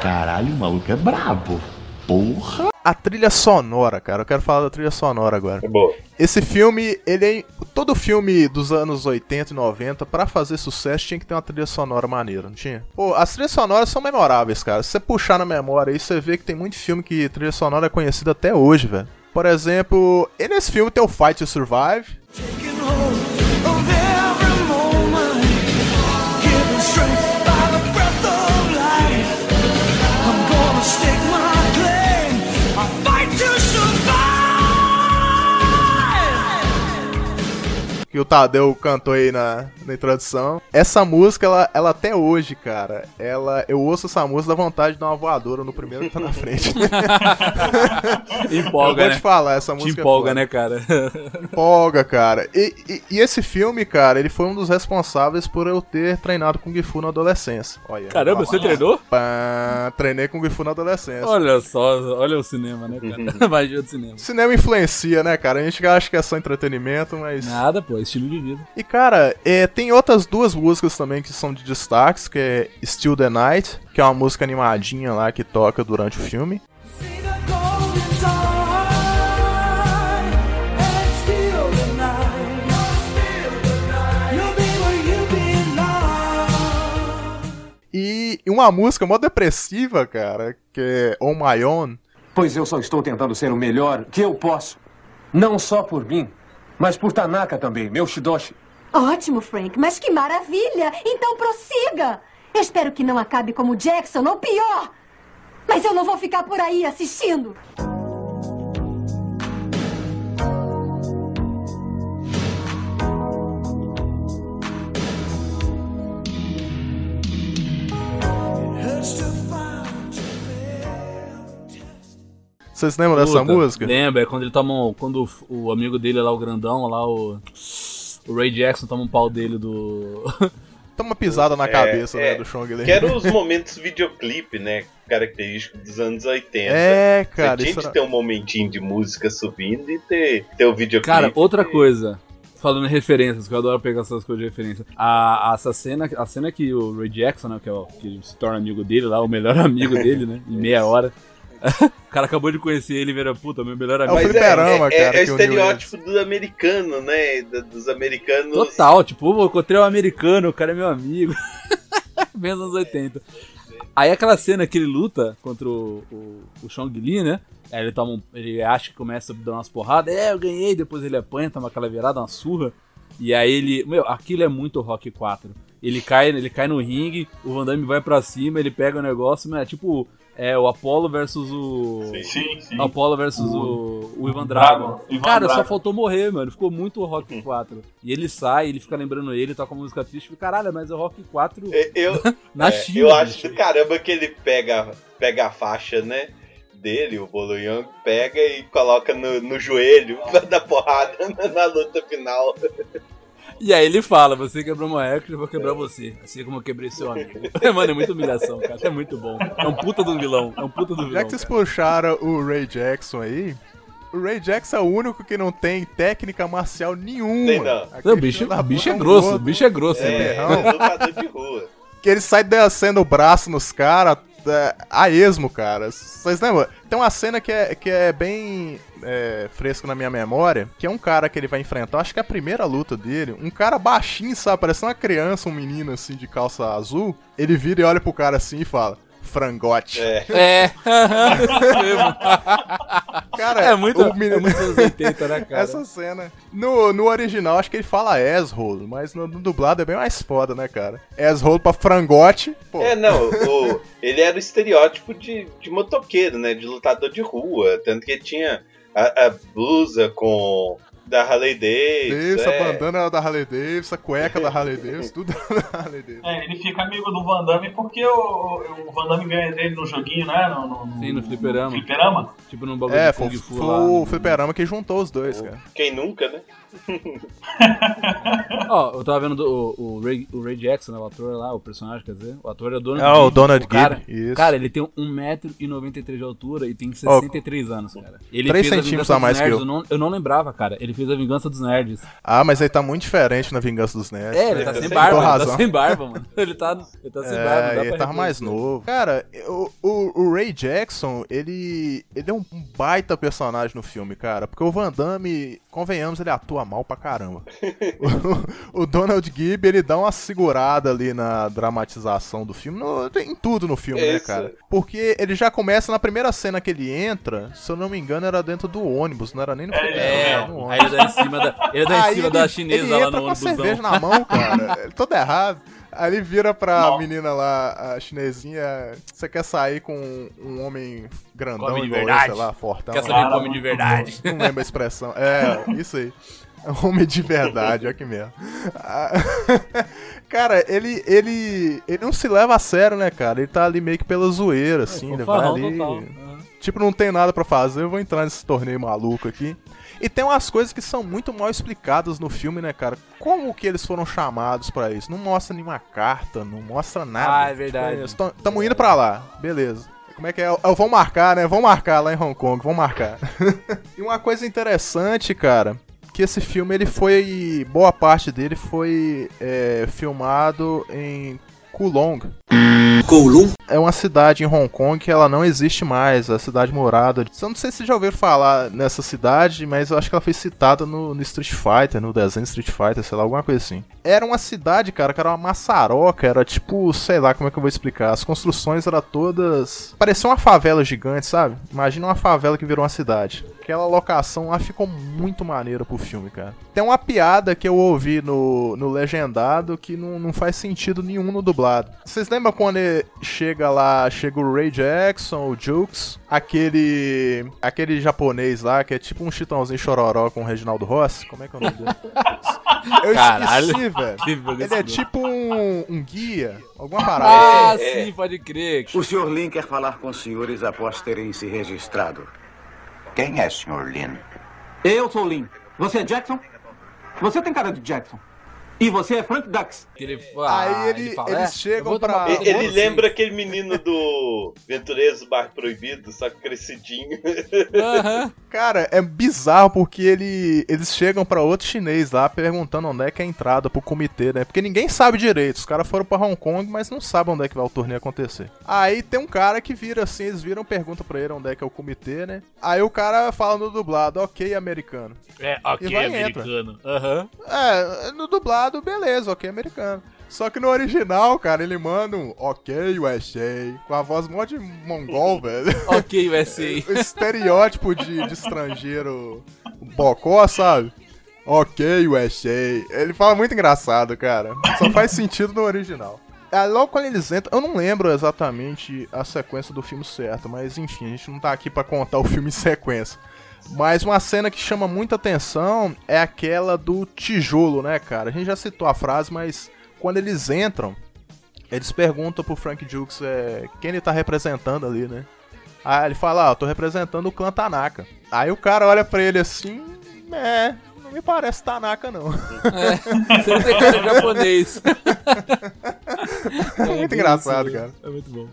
Speaker 11: Caralho, o maluco é brabo. Porra.
Speaker 3: A trilha sonora, cara. Eu quero falar da trilha sonora agora.
Speaker 6: É boa.
Speaker 3: Esse filme, ele é. Todo filme dos anos 80 e 90, pra fazer sucesso, tinha que ter uma trilha sonora maneira, não tinha? Pô, as trilhas sonoras são memoráveis, cara. Se você puxar na memória aí, você vê que tem muito filme que trilha sonora é conhecida até hoje, velho. Por exemplo, e nesse filme tem o Fight to Survive. Que o Tadeu cantou aí na, na introdução. Essa música, ela, ela até hoje, cara, ela eu ouço essa música dá vontade de dar uma voadora no primeiro que tá na frente. [laughs] eu
Speaker 4: Empolga,
Speaker 3: vou
Speaker 4: né?
Speaker 3: te falar, essa
Speaker 4: Te
Speaker 3: música é
Speaker 4: empolga,
Speaker 3: foda.
Speaker 4: né, cara? [laughs]
Speaker 3: Empolga, cara. E, e- e esse filme, cara, ele foi um dos responsáveis por eu ter treinado Kung Fu na adolescência. Olha.
Speaker 4: Caramba, você treinou?
Speaker 3: Pá, treinei Kung Fu na adolescência.
Speaker 4: Olha só, olha o cinema, né, cara? [laughs] Magia do cinema.
Speaker 3: Cinema influencia, né, cara? A gente acha que é só entretenimento, mas.
Speaker 4: Nada, pô, é estilo de vida.
Speaker 3: E cara, é, tem outras duas músicas também que são de destaques, que é Still the Night, que é uma música animadinha lá que toca durante o filme. E e uma música mó depressiva, cara, que é On My Own.
Speaker 8: Pois eu só estou tentando ser o melhor que eu posso. Não só por mim, mas por Tanaka também, meu Shidoshi.
Speaker 12: Ótimo, Frank, mas que maravilha! Então prossiga! Eu espero que não acabe como Jackson, ou pior! Mas eu não vou ficar por aí assistindo!
Speaker 3: Vocês lembram dessa
Speaker 4: Puta,
Speaker 3: música?
Speaker 4: Lembra, é quando ele toma um, Quando o, o amigo dele lá, o grandão, lá, o. O Ray Jackson toma um pau dele do. [laughs]
Speaker 3: Toma uma pisada na
Speaker 6: É,
Speaker 3: cabeça
Speaker 6: é.
Speaker 3: né, do Sean Guilherme.
Speaker 6: Que eram os [laughs] momentos videoclipe, né? Característicos dos anos 80.
Speaker 3: É, cara,
Speaker 6: Você tinha
Speaker 3: isso era...
Speaker 6: ter um momentinho de música subindo e ter, ter o videoclipe.
Speaker 4: Cara, outra coisa. Falando em referências, que eu adoro pegar essas coisas de referência. A, a- essa cena, a cena que o Ray Jackson, né, que, é o, que se torna amigo dele lá, o melhor [laughs] amigo dele, né? Em meia hora. [laughs] o cara acabou de conhecer ele e vira, puta, meu melhor
Speaker 3: É o
Speaker 4: amigo.
Speaker 6: Mas
Speaker 3: fliperama,
Speaker 6: é, é,
Speaker 3: cara,
Speaker 6: é o estereótipo do americano, né? Dos americanos.
Speaker 4: Total, tipo, eu encontrei um americano, o cara é meu amigo. [laughs] Bem nos anos 80. Aí aquela cena que ele luta contra o, o, o Chong Li, né? Aí ele toma um, ele acha que começa a dar umas porradas, é, eu ganhei, depois ele apanha, toma aquela virada, uma surra. E aí ele, meu, aquilo é muito Rock 4. Ele cai, ele cai no ringue, o Van Damme vai pra cima, ele pega o negócio, mas é tipo, é o Apollo versus o
Speaker 5: Sim, sim.
Speaker 4: Apollo versus o, o Ivan Dragon.
Speaker 5: Ivan
Speaker 4: Cara, só
Speaker 5: Dragon.
Speaker 4: faltou morrer, mano. Ficou muito Rock 4. E ele sai, ele fica lembrando ele, toca uma música triste. Caralho, mas é o Rock 4
Speaker 6: É, Eu, [laughs]
Speaker 4: na
Speaker 6: é,
Speaker 4: China.
Speaker 6: eu acho
Speaker 4: bicho."
Speaker 6: do caramba que ele pega, pega a faixa, né? Dele, o Bolo Young, pega e coloca no, no joelho pra dar porrada [laughs] na, na luta final.
Speaker 4: E aí ele fala: Você quebrou uma recorde, eu vou quebrar você. Assim como eu quebrei seu amigo. [laughs] mano, é muita humilhação, cara. É muito bom. É um puta do vilão. É um puta do
Speaker 3: Já
Speaker 4: vilão.
Speaker 3: que vocês
Speaker 4: cara.
Speaker 3: puxaram o Ray Jackson aí, o Ray Jackson é o único que não tem técnica marcial nenhuma.
Speaker 6: Tem não.
Speaker 4: Não, o bicho, bicho é grosso, o bicho é grosso.
Speaker 6: É,
Speaker 4: né?
Speaker 6: É lutador de rua.
Speaker 3: Que ele sai descendo o braço nos caras é, a esmo, cara. Vocês lembram? Tem uma cena que é, que é bem é, fresca na minha memória, que é um cara que ele vai enfrentar, acho que é a primeira luta dele, um cara baixinho, sabe? Parece uma criança, um menino assim de calça azul. Ele vira e olha pro cara assim e fala. Frangote.
Speaker 6: É.
Speaker 4: É. [laughs]
Speaker 3: Cara,
Speaker 4: É muito,
Speaker 3: o menino-
Speaker 4: é muito anos 80, né, cara?
Speaker 3: Essa cena. No, no original, acho que ele fala asshole, mas no, no dublado é bem mais foda, né, cara? Asshole pra frangote. Pô,
Speaker 6: É, não, o- ele era o estereótipo de, de motoqueiro, né? De lutador de rua. Tanto que ele tinha a, a blusa com. Da Harley Davidson.
Speaker 3: Davidson, a
Speaker 6: é.
Speaker 3: bandana da Harley Davidson, a cueca da Harley [laughs] Davidson, tudo da Harley Davidson.
Speaker 5: É, ele fica amigo do Van Damme porque o, o Van Damme ganha dele no joguinho, né? No, no,
Speaker 4: Sim, no fliperama.
Speaker 5: fliperama.
Speaker 4: Tipo num bagulho
Speaker 3: É,
Speaker 4: de Kung
Speaker 3: foi,
Speaker 4: Fu
Speaker 3: foi
Speaker 4: lá.
Speaker 3: o
Speaker 4: no-
Speaker 3: fliperama que juntou os dois, cara.
Speaker 6: Quem nunca, né? [laughs]
Speaker 4: Ó, eu tava vendo do- o, o, Ray, o Ray Jackson, né, o ator lá, o personagem, quer dizer, o ator é o Donald
Speaker 3: Ah, o. Donald
Speaker 4: cara,
Speaker 3: Gibb, isso.
Speaker 4: Cara, ele tem 1,93m de altura e tem 63 anos, cara. Ele
Speaker 3: três
Speaker 4: fez
Speaker 3: centímetros
Speaker 4: Vingança
Speaker 3: a mais
Speaker 4: dos
Speaker 3: que
Speaker 4: Nerds,
Speaker 3: eu.
Speaker 4: não, eu não lembrava, cara. Ele fez a Vingança dos Nerds.
Speaker 3: Ah, mas ele tá muito diferente na Vingança dos Nerds.
Speaker 4: É, ele tá sem barba, ele
Speaker 3: razão.
Speaker 4: tá sem barba, mano. [laughs] Ele tá, ele tá sem barba, não
Speaker 3: É,
Speaker 4: dá
Speaker 3: ele
Speaker 4: pra
Speaker 3: tava mais novo. Cara, o, o, o Ray Jackson, ele, ele é um baita personagem no filme, cara. Porque o Van Damme, convenhamos, ele atua mal pra caramba. o, o Donald Gibb, ele dá uma segurada ali na dramatização do filme, no- em tudo no filme, né, cara? Porque ele já começa na primeira cena que ele entra, se eu não me engano, era dentro do ônibus, não era nem no
Speaker 5: É,
Speaker 3: fliperama,
Speaker 4: É,
Speaker 3: era no
Speaker 4: aí
Speaker 3: ônibus.
Speaker 4: ele dá em cima da, ele dá em
Speaker 3: Aí
Speaker 4: cima
Speaker 3: ele-
Speaker 4: da chinesa
Speaker 3: ele
Speaker 4: lá
Speaker 3: entra
Speaker 4: no
Speaker 3: com a cerveja na mão, cara. [laughs] Todo errado. Aí ele vira pra
Speaker 5: Não.
Speaker 3: menina lá, a chinesinha. Você quer sair com um homem grandão
Speaker 4: Come de
Speaker 3: igual
Speaker 4: verdade.
Speaker 3: ele, sei lá, fortão?
Speaker 4: Quer saber como de verdade.
Speaker 3: Não lembro a expressão. É, isso aí. Homem de verdade, olha que merda. Ah, [laughs] Cara, ele, ele. Ele não se leva a sério, né, cara? Ele tá ali meio que pela zoeira, assim. Ele vai ali.
Speaker 4: total. Aham.
Speaker 3: Tipo, não tem nada pra fazer, eu vou entrar nesse torneio maluco aqui. E tem umas coisas que são muito mal explicadas no filme, né, cara? Como que eles foram chamados pra isso? Não mostra nenhuma carta, não mostra nada.
Speaker 4: Ah, é verdade.
Speaker 3: Tipo, Tamo indo pra lá, beleza. Como é que é? Eu vou marcar, né? Vão marcar lá em Hong Kong, vão marcar. [laughs] e uma coisa interessante, cara, que esse filme ele foi. Boa parte dele foi é, filmado em Kulong.
Speaker 8: Kowloon?
Speaker 3: É uma cidade em Hong Kong que ela não existe mais, a cidade morada. Eu não sei se já ouviram falar nessa cidade, mas eu acho que ela foi citada no, no Street Fighter, no desenho Street Fighter, sei lá, alguma coisa assim. Era uma cidade, cara, que era uma maçaroca, era tipo, sei lá como é que eu vou explicar. As construções eram todas. Parecia uma favela gigante, sabe? Imagina uma favela que virou uma cidade. Aquela locação lá ficou muito maneira pro filme, cara. Tem uma piada que eu ouvi no, no legendado que não, não faz sentido nenhum no dublado. Vocês lembram quando chega lá, chega o Ray Jackson, o Jukes, aquele aquele japonês lá que é tipo um chitãozinho chororó com o Reginaldo Rossi? Como é que é o nome dele? [laughs] Eu
Speaker 4: Caralho.
Speaker 3: esqueci, velho. Ele é
Speaker 4: escroto.
Speaker 3: tipo um, um guia, alguma parada.
Speaker 4: Ah,
Speaker 6: É, é.
Speaker 4: sim, pode crer.
Speaker 10: O Sr. Lin quer falar com os senhores após terem se registrado.
Speaker 2: Quem é, Sr. Lin?
Speaker 8: Eu sou Lin. Você é Jackson? Você tem cara de Jackson. E você é Frank Dux.
Speaker 4: Ele, ah,
Speaker 3: Aí ele-
Speaker 4: fala,
Speaker 3: eles
Speaker 4: é,
Speaker 3: chegam pra-
Speaker 6: Ele
Speaker 4: vocês.
Speaker 6: lembra aquele menino do Ventureiros do Bar Proibido, só que crescidinho.
Speaker 4: Aham. [laughs]
Speaker 3: Cara, é bizarro porque ele, eles chegam pra outro chinês lá perguntando onde é que é a entrada pro comitê, né? Porque ninguém sabe direito. Os caras foram pra Hong Kong, mas não sabem onde é que vai o torneio acontecer. Aí tem um cara que vira assim, eles viram, pergunta pra ele onde é que é o comitê, né? Aí o cara fala no dublado, ok, americano.
Speaker 4: É, ok,
Speaker 3: E vai
Speaker 4: americano. Aham.
Speaker 3: É, no dublado, beleza, ok, americano. Só que no original, cara, ele manda um ok, USA, com a voz mó de mongol, [laughs] velho.
Speaker 4: Ok, USA. [laughs]
Speaker 3: o estereótipo de, de estrangeiro bocó, sabe? Ok, USA. Ele fala muito engraçado, cara. Só faz sentido no original. Aí logo quando eles entram, eu não lembro exatamente a sequência do filme certo, mas enfim, a gente não tá aqui pra contar o filme em sequência. Mas uma cena que chama muita atenção é aquela do tijolo, né, cara? A gente já citou a frase, mas quando eles entram, eles perguntam pro Frank Dukes é, quem ele tá representando ali, né? Aí ele fala, ah, eu tô representando o clã Tanaka. Aí o cara olha pra ele assim, é, não me parece Tanaka não.
Speaker 4: Você não tem cara de japonês. [laughs]
Speaker 3: É muito engraçado,
Speaker 4: isso,
Speaker 3: cara.
Speaker 4: É muito bom.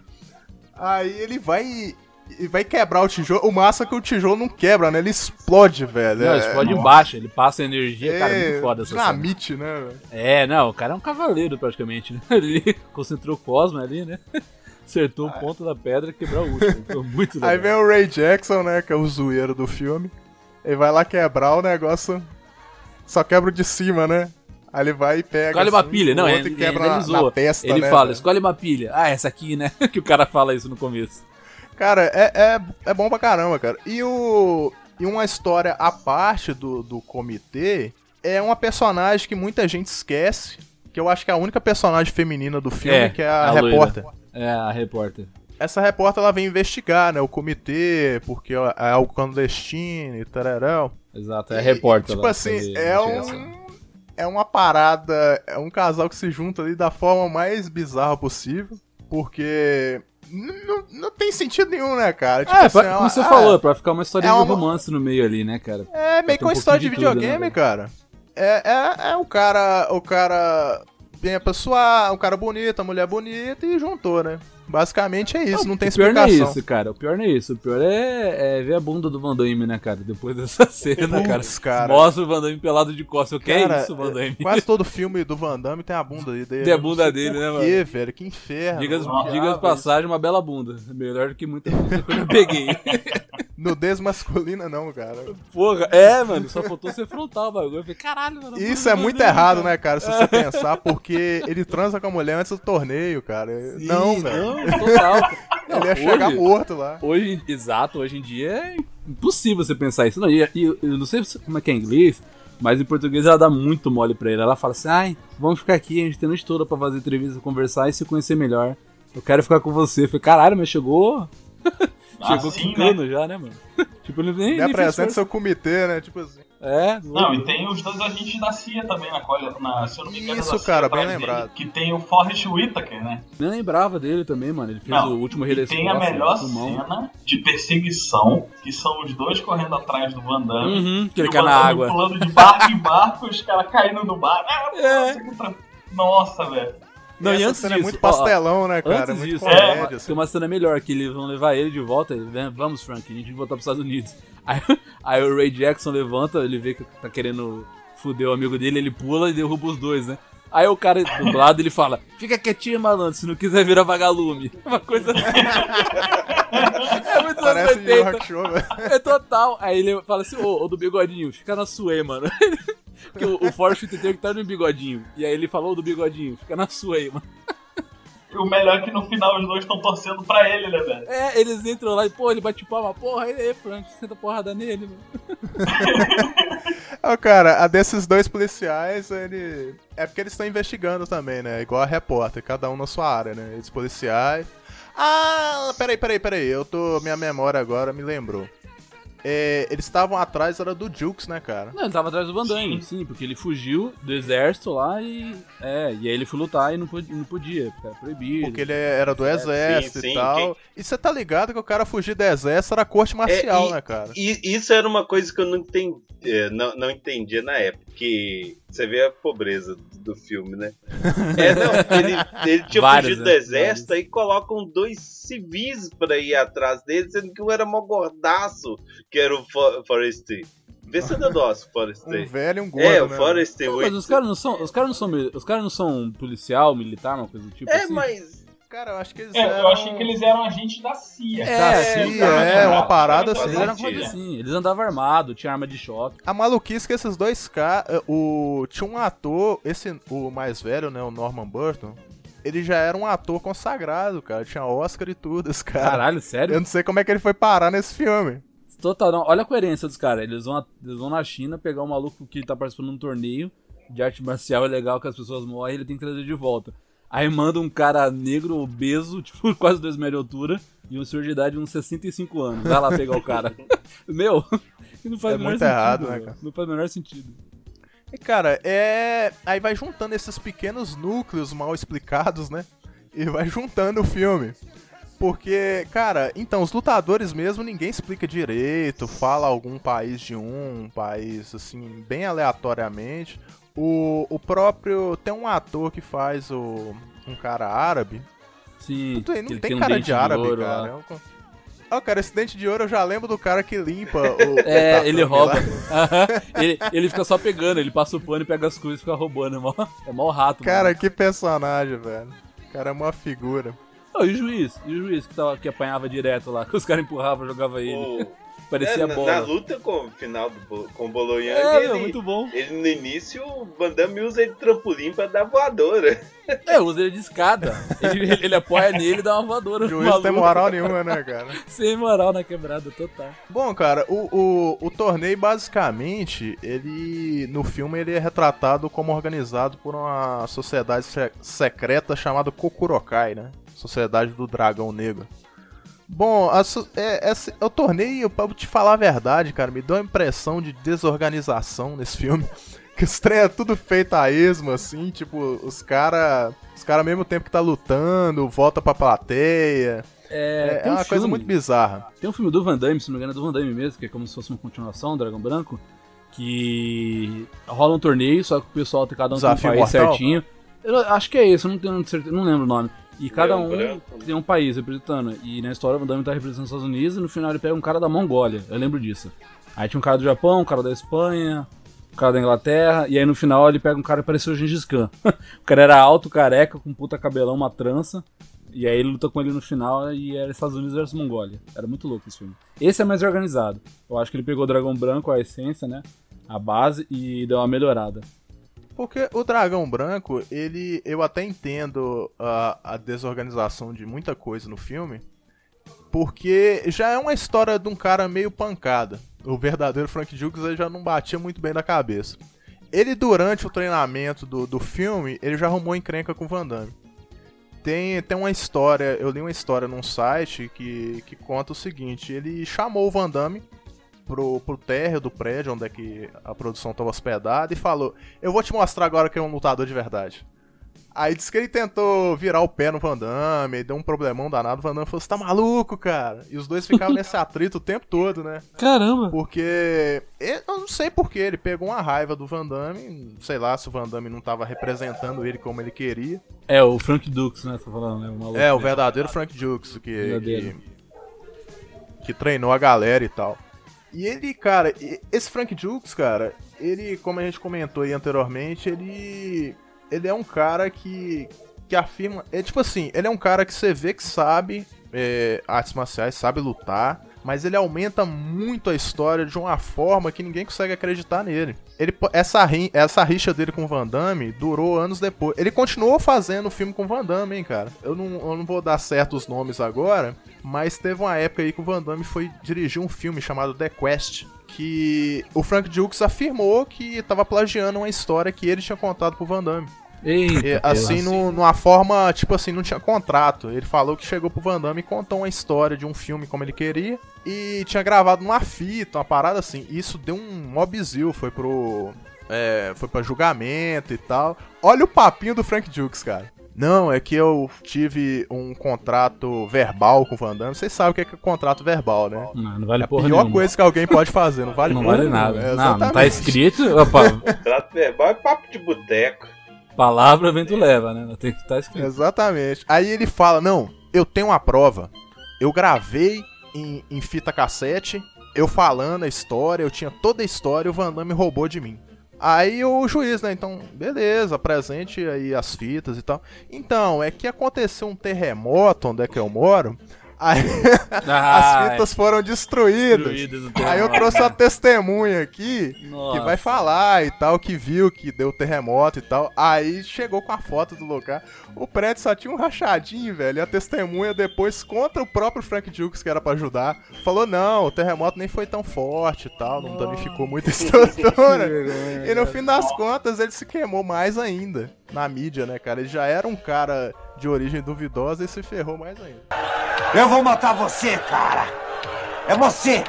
Speaker 3: Aí ele vai e vai quebrar o tijolo. O massa é que o tijolo não quebra, né? Ele explode, velho.
Speaker 4: Não,
Speaker 3: É-
Speaker 4: explode embaixo, ele passa energia, cara, é muito foda essa cena.
Speaker 3: Dinamite, né? velho?
Speaker 4: É, não, o cara é um cavaleiro praticamente, né? [laughs] Ele concentrou o Cosmo ali, né? [laughs] Acertou o ponto da pedra e quebrou o último. Foi muito [laughs] legal.
Speaker 3: Aí vem o Ray Jackson, né? Que é o zoeiro do filme. Ele vai lá quebrar o negócio. Só quebra o de cima, né? Aí ele vai e pega.
Speaker 4: Escolhe uma
Speaker 3: assim,
Speaker 4: pilha,
Speaker 3: o
Speaker 4: não,
Speaker 3: e quebra
Speaker 4: ele
Speaker 3: na, na testa,
Speaker 4: Ele
Speaker 3: né,
Speaker 4: fala,
Speaker 3: velho?
Speaker 4: escolhe uma pilha. Ah, essa aqui, né? que o cara fala isso no começo.
Speaker 3: Cara, é, é, é bom pra caramba, cara. E o. E uma história à parte do, do comitê é uma personagem que muita gente esquece. Que eu acho que é a única personagem feminina do filme, que é a,
Speaker 4: loira.
Speaker 3: repórter.
Speaker 4: É, a repórter.
Speaker 3: Essa repórter ela vem investigar, né, o comitê, porque é algo clandestino e tararão.
Speaker 4: Exato, é a
Speaker 3: E,
Speaker 4: repórter.
Speaker 3: Tipo
Speaker 4: lá,
Speaker 3: assim, é um. É uma parada. É um casal que se junta ali da forma mais bizarra possível. Porque. Não, não tem sentido nenhum, né, cara?
Speaker 4: É, pra-
Speaker 3: assim,
Speaker 4: como
Speaker 3: uma-
Speaker 4: você
Speaker 3: ah,
Speaker 4: falou, é pra ficar uma história
Speaker 3: é
Speaker 4: de
Speaker 3: uma-
Speaker 4: romance no meio ali, né, cara?
Speaker 3: É meio que
Speaker 4: um
Speaker 3: uma história de
Speaker 4: de tudo, né,
Speaker 3: videogame, cara. É, é, é o cara. O cara. Bem apessoado, o cara bonito, a mulher bonita e juntou, né? Basicamente é isso, não tem
Speaker 4: o pior não é
Speaker 3: explicação.
Speaker 4: isso, cara. O pior não é isso. O pior é, é ver a bunda do Van Damme, né, cara? Depois [laughs] dessa cena, cara.
Speaker 3: Putz, cara.
Speaker 4: Mostra o Van Damme pelado de costas. O que é
Speaker 3: Cara,
Speaker 4: isso, Van Damme?
Speaker 3: Quase todo filme do Van Damme tem a bunda dele.
Speaker 4: Tem a
Speaker 3: não
Speaker 4: bunda dele,
Speaker 3: por
Speaker 4: né,
Speaker 3: quê,
Speaker 4: mano?
Speaker 3: velho? Que inferno.
Speaker 4: Diga, de passagem, uma bela bunda. Melhor do que muita bunda que eu peguei. [laughs]
Speaker 3: Nudez masculina não, cara.
Speaker 4: Porra, é, mano. Só faltou ser frontal o bagulho. Eu falei, caralho, mano.
Speaker 3: Isso é muito errado, né, cara? Se você pensar, porque ele transa com a mulher antes do torneio, cara. não, velho.
Speaker 4: Não, total. Não, [laughs]
Speaker 3: Ele ia chegar
Speaker 4: hoje-
Speaker 3: morto lá.
Speaker 4: Hoje, exato, hoje em dia é impossível você pensar isso. Não, e, eu não sei se- como é que é em inglês, mas em português ela dá muito mole pra ele. Ela fala assim: ai, vamos ficar aqui, a gente tem noite toda pra fazer entrevista, conversar e se conhecer melhor. Eu quero ficar com você. Eu falei, caralho, mas chegou. [laughs] chegou
Speaker 5: Assim,
Speaker 4: quicando já, né, mano? [laughs] tipo, ele nem.
Speaker 3: Me apresenta seu comitê, né? Tipo assim.
Speaker 4: É,
Speaker 5: Não, e tem os dois agentes da CIA também na cola, na, se eu não me engano,
Speaker 3: Isso, cara, bem
Speaker 5: dele,
Speaker 3: lembrado.
Speaker 5: que tem o Forrest Whitaker, né?
Speaker 4: Nem lembrava dele também, mano. Ele fez
Speaker 5: Não,
Speaker 4: o último Rei da
Speaker 5: e tem a melhor cena de perseguição, que são os dois correndo atrás do Van Damme.
Speaker 4: Uhum, que ele cai na água.
Speaker 5: pulando de barco em barco, os caras caindo do barco. Ah, [laughs] Nossa, velho.
Speaker 4: Não,
Speaker 3: E
Speaker 4: e antes
Speaker 3: cena é
Speaker 4: disso,
Speaker 3: muito
Speaker 4: ó, ó,
Speaker 3: pastelão, né, cara?
Speaker 4: Antes
Speaker 3: Muito
Speaker 4: disso,
Speaker 3: comédia,
Speaker 4: tem
Speaker 3: assim.
Speaker 4: uma cena melhor, que eles vão levar ele de volta, ele vamos Frank, a gente vai voltar pros Estados Unidos. [laughs] Aí, aí o Ray Jackson levanta, ele vê que tá querendo fuder o amigo dele, ele pula e derruba os dois, né? Aí o cara dublado, ele fala, fica quietinho, malandro, se não quiser virar vagalume. [laughs] Uma coisa assim. [laughs] é muito anos
Speaker 3: Parece
Speaker 4: 80.
Speaker 3: Yu Rock Show, velho.
Speaker 4: É total. Aí ele fala assim, ô, ô do bigodinho, fica na sua mano. Porque o, o Forrest tem que estar no bigodinho. E aí ele falou "Ô, do bigodinho, fica na sua aí, mano.
Speaker 5: E o melhor é que no final os dois estão torcendo pra ele, né, velho?
Speaker 4: É, eles entram lá e, pô, ele bate palma, porra, aí, aí, Frank, senta porrada nele, mano. [laughs]
Speaker 3: Cara, a desses dois policiais, ele. É porque eles estão investigando também, né? Igual a repórter, cada um na sua área, né? Eles policiais. Ah, peraí, peraí, peraí. Eu tô. Minha memória agora me lembrou. É, eles estavam atrás, era do Jukes, né, cara?
Speaker 4: Não, ele tava atrás do Van Damme, sim. porque ele fugiu do exército lá e. É, e aí ele foi lutar e não podia, não podia porque era proibido.
Speaker 3: Porque ele era do exército
Speaker 6: sim,
Speaker 3: e tal. E você tá ligado que o cara fugir do exército era corte marcial,
Speaker 6: É, e-
Speaker 3: né, cara?
Speaker 6: E isso era uma coisa que eu não, entendi, é, não, não entendia na época. Que você vê a pobreza do filme, né? [laughs] É, não, ele, ele tinha
Speaker 4: Várias,
Speaker 6: fugido do
Speaker 4: né?
Speaker 6: exército, aí colocam dois civis pra ir atrás dele, sendo que um era mó gordaço, que era o For Forrest. Vê se é nosso, Forrest.
Speaker 3: Um velho e um gordo,
Speaker 6: É, o
Speaker 3: né?
Speaker 6: Forrest
Speaker 4: Não, mas os caras não são. Os caras não são. Os caras não são policial, militar, uma coisa do tipo
Speaker 6: É,
Speaker 4: assim.
Speaker 6: mas.
Speaker 3: Cara, eu acho que eles
Speaker 5: É,
Speaker 3: eram...
Speaker 5: eu achei que eles eram agentes da CIA.
Speaker 4: É,
Speaker 3: Da
Speaker 4: é,
Speaker 3: CIA,
Speaker 5: eles
Speaker 3: é, uma parada assim.
Speaker 4: Eles
Speaker 5: eram
Speaker 4: eram coisa assim, eles andavam armados, tinha arma de choque.
Speaker 3: A maluquice que esses dois caras. O... Tinha um ator, esse, o mais velho, né? O Norman Burton. Ele já era um ator consagrado, cara. Tinha Oscar e tudo, esse cara.
Speaker 4: Caralho, sério?
Speaker 3: Eu não sei como é que ele foi parar nesse filme.
Speaker 4: Total, não. Olha a coerência dos caras. Eles vão, eles vão na China pegar um maluco que tá participando de um torneio de arte marcial é legal que as pessoas morrem ele tem que trazer de volta. Aí manda um cara negro, obeso, [laughs] tipo, quase 2 metros de altura, e um senhor de idade de uns 65 anos. Vai lá pegar o cara. [laughs] Meu, [laughs] não faz
Speaker 3: É
Speaker 4: o menor
Speaker 3: muito
Speaker 4: sentido.
Speaker 3: errado, né, cara?
Speaker 4: Não faz o menor sentido.
Speaker 3: E, cara, é. Aí vai juntando esses pequenos núcleos mal explicados, né? E vai juntando o filme. Porque, cara, então, os lutadores mesmo ninguém explica direito, fala algum país de um, um país, assim, bem aleatoriamente. O, o próprio. Tem um ator que faz o. Um cara árabe.
Speaker 4: Sim.
Speaker 3: Não tem, não
Speaker 4: ele
Speaker 3: tem
Speaker 4: um
Speaker 3: cara
Speaker 4: dente
Speaker 3: de árabe,
Speaker 4: ouro
Speaker 3: cara. É um Ó, cara, esse dente de ouro eu já lembro do cara que limpa o. [laughs]
Speaker 4: É, ele rouba. [laughs] ele, ele fica só pegando, ele passa o pano e pega as coisas e fica roubando. É mó, é mó rato,
Speaker 3: Cara,
Speaker 4: mano.
Speaker 3: que personagem, velho. O cara é uma figura.
Speaker 4: Ô, e o juiz? E o juiz que, tava, que apanhava direto lá, que os caras empurravam, jogavam ele. Parecia
Speaker 6: É, na,
Speaker 4: bola.
Speaker 6: na luta com o final do com o Boloyan,
Speaker 4: É,
Speaker 6: ele,
Speaker 4: meu, muito bom.
Speaker 6: ele no início, o Van Damme usa ele de trampolim pra dar voadora.
Speaker 4: É, usa ele de escada. Ele, ele, ele apoia nele e dá uma voadora.
Speaker 3: Juiz não tem moral nenhuma, né, cara? [laughs]
Speaker 4: Sem moral na quebrada, total.
Speaker 3: Bom, cara, o, o, o torneio basicamente, ele. No filme ele é retratado como organizado por uma sociedade se- secreta chamada Kokurokai, né? Sociedade do Dragão Negro. Bom, a so- é, esse- o torneio, pra te falar a verdade, cara, me deu a impressão de desorganização nesse filme. [laughs] Que os trem é tudo feito a esmo, assim, tipo, os cara. Os cara ao mesmo tempo que tá lutando, volta pra plateia.
Speaker 4: É,
Speaker 3: É, é
Speaker 4: um
Speaker 3: uma coisa
Speaker 4: filme-
Speaker 3: muito bizarra.
Speaker 4: Tem um filme do Van Damme, se não me engano, é do Van Damme mesmo, que é como se fosse uma continuação, Dragão Branco, que rola um torneio, só que o pessoal cada um tem um
Speaker 3: Desafio
Speaker 4: país
Speaker 3: Mortal?
Speaker 4: certinho. Eu acho que é isso, eu não tenho certeza, não lembro o nome. E cada
Speaker 6: Leão
Speaker 4: um
Speaker 6: Branco.
Speaker 4: tem um país representando. E na história o Van Damme tá representando os Estados Unidos e no final ele pega um cara da Mongólia, eu lembro disso. Aí tinha um cara do Japão, um cara da Espanha, um cara da Inglaterra, e aí no final ele pega um cara que parecia o Gengis Khan. [laughs] o cara era alto, careca, com um puta cabelão, uma trança. E aí ele luta com ele no final e era Estados Unidos versus Mongólia. Era muito louco esse filme. Esse é mais organizado. Eu acho que ele pegou o Dragão Branco, a essência, né? A base, e deu uma melhorada.
Speaker 3: Porque o Dragão Branco, ele. Eu até entendo a, a desorganização de muita coisa no filme. Porque já é uma história de um cara meio pancada. O verdadeiro Frank Dukes ele já não batia muito bem da cabeça. Ele, durante o treinamento do, do filme, ele já arrumou encrenca com o Van Damme. Tem, tem uma história, eu li uma história num site que, que conta o seguinte: ele chamou o Van Damme pro, pro térreo do prédio onde é que a produção estava hospedada e falou: Eu vou te mostrar agora que é um lutador de verdade. Aí disse que ele tentou virar o pé no Van Damme, deu um problemão danado. O Van Damme falou: Você tá maluco, cara? E os dois ficavam nesse atrito o tempo todo, né? [laughs]
Speaker 4: Caramba!
Speaker 3: Porque. Eu não sei porquê, ele pegou uma raiva do Van Damme. Sei lá se o Van Damme não tava representando ele como ele queria.
Speaker 4: É, o Frank Dux, né? Você tá falando, né? O maluco.
Speaker 3: É, o verdadeiro Frank Dukes, que, que, que treinou a galera e tal. E ele, cara, esse Frank Dukes, cara, ele, como a gente comentou aí anteriormente, ele. Ele é um cara que. que afirma. É tipo assim, ele é um cara que você vê que sabe é, artes marciais, sabe lutar, mas ele aumenta muito a história de uma forma que ninguém consegue acreditar nele. Ele, essa, essa rixa dele com o Van Damme durou anos depois. Ele continuou fazendo filme com o Van Damme, hein, cara. Eu não, eu não vou dar certos nomes agora, mas teve uma época aí que o Van Damme foi dirigir um filme chamado The Quest. Que o Frank Dukes afirmou que tava plagiando uma história que ele tinha contado pro Van Damme.
Speaker 4: Eita,
Speaker 3: E, assim, no, numa forma, tipo assim, não tinha contrato. Ele falou que chegou pro Van Damme e contou uma história de um filme como ele queria. E tinha gravado numa fita, uma parada assim. Isso deu um mobzil, foi pro. É, foi pra julgamento e tal. Olha o papinho do Frank Dukes, cara. Não, é que eu tive um contrato verbal com o Van Damme. Vocês sabem o que é, que é contrato verbal, né?
Speaker 4: Não, não vale
Speaker 3: É a
Speaker 4: porra
Speaker 3: pior
Speaker 4: nenhuma.
Speaker 3: coisa que alguém pode fazer, não vale
Speaker 4: Não
Speaker 3: porra
Speaker 4: vale nada.
Speaker 3: É,
Speaker 4: não, não tá escrito. Opa,
Speaker 6: Trato verbal é papo de boteco.
Speaker 4: Palavra vento leva, né? Tem que estar escrito.
Speaker 3: Exatamente. Aí ele fala: Não, eu tenho uma prova. Eu gravei em, em fita cassete, eu falando a história, eu tinha toda a história e o Van Damme roubou de mim. Aí o juiz, né? Então, beleza, apresente aí as fitas e tal. Então, é que aconteceu um terremoto onde é que eu moro. Aí
Speaker 4: Ah,
Speaker 3: as fitas foram destruídas.
Speaker 4: Destruídas
Speaker 3: Aí eu trouxe uma testemunha aqui que
Speaker 4: Nossa.
Speaker 3: vai falar e tal, que viu que deu terremoto e tal. Aí chegou com a foto do lugar. O prédio só tinha um rachadinho, velho. E a testemunha depois, contra o próprio Frank Dukes, que era pra ajudar, falou: não, o terremoto nem foi tão forte e tal, não danificou muito a estrutura. [laughs] e no fim das contas, ele se queimou mais ainda na mídia, né, cara? Ele já era um cara de origem duvidosa e se ferrou mais ainda.
Speaker 10: Eu vou matar você, cara. É você.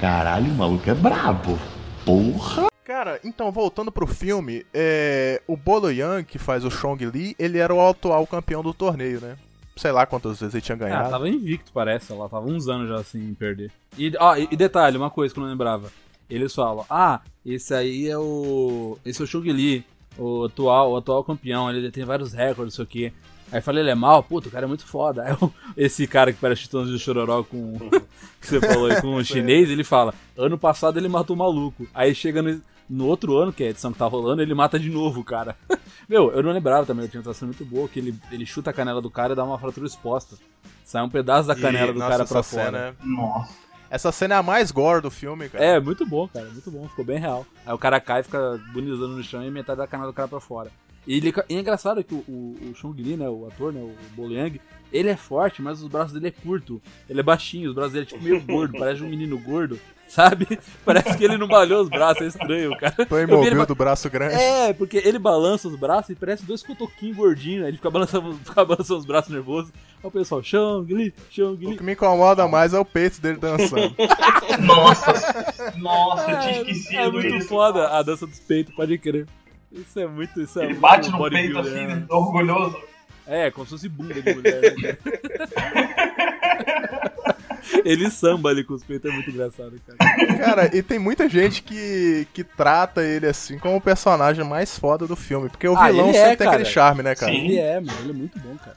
Speaker 11: Caralho, o maluco é brabo. Porra.
Speaker 3: Cara, então, voltando pro filme, é, o Bolo Yang, que faz o Chong Li, ele era o atual campeão do torneio, né? Sei lá quantas vezes ele tinha
Speaker 4: Ah,
Speaker 3: ganhado.
Speaker 4: tava invicto, parece. Ela tava uns anos já sem perder. E, ó, e, e detalhe, uma coisa que eu não lembrava. Eles falam, ah, esse aí é o. Esse é o Shug Li, o atual, o atual campeão, ele tem vários recordes, não sei o quê. Aí eu falei, ele é mal? Puta, o cara é muito foda. Aí eu- esse cara que parece Titãs de Chororó com. [laughs] que você falou aí, com o chinês, ele fala: ano passado ele matou o maluco. Aí chega no, no outro ano, que é a edição que tá rolando, ele mata de novo o cara. [laughs] Meu, eu não lembrava também, tinha uma atuação muito boa, que ele, ele chuta a canela do cara e dá uma fratura exposta. Sai um pedaço da canela
Speaker 3: E,
Speaker 4: do
Speaker 3: nossa,
Speaker 4: cara
Speaker 3: essa
Speaker 4: pra
Speaker 3: cena
Speaker 4: fora.
Speaker 3: é-
Speaker 5: Nossa.
Speaker 3: Essa cena é a mais gore do filme, cara.
Speaker 4: É, muito bom, cara, muito bom, ficou bem real. Aí o cara cai e fica bonizando no chão e metade da canela do cara pra fora. E, ele, e é engraçado que o, o, o Chong Li, né, o ator, né, o Boliang, ele é forte, mas os braços dele é curto. Ele é baixinho, os braços dele é tipo meio gordo, parece um menino gordo, sabe? [laughs] Parece que ele não malhou os braços, é estranho, cara. Ele
Speaker 3: imobil do braço grande.
Speaker 4: É, porque ele balança os braços e parece dois cotoquinhos gordinhos, aí ele fica balançando, [laughs] fica balançando os braços nervosos. Aí o pessoal, Chong Li, Chong
Speaker 3: O
Speaker 4: Li.
Speaker 3: que me incomoda mais é o peito dele dançando. [laughs]
Speaker 5: Nossa, nossa, eu tinha esquecido
Speaker 4: É muito
Speaker 5: isso.
Speaker 4: foda a dança dos peitos, pode crer. Isso é muito. Isso é
Speaker 5: Ele bate no peito assim,
Speaker 4: né?
Speaker 5: orgulhoso.
Speaker 4: É, como se fosse bunda de mulher, né? [laughs] Ele samba ali com os peitos, é muito engraçado, cara.
Speaker 3: Cara, e tem muita gente que, que trata ele assim como o personagem mais foda do filme. Porque o
Speaker 4: Ah,
Speaker 3: vilão
Speaker 4: ele
Speaker 3: sempre
Speaker 4: é,
Speaker 3: tem
Speaker 4: cara.
Speaker 3: aquele charme, né, cara?
Speaker 4: Ele é, mano, ele é muito bom, cara.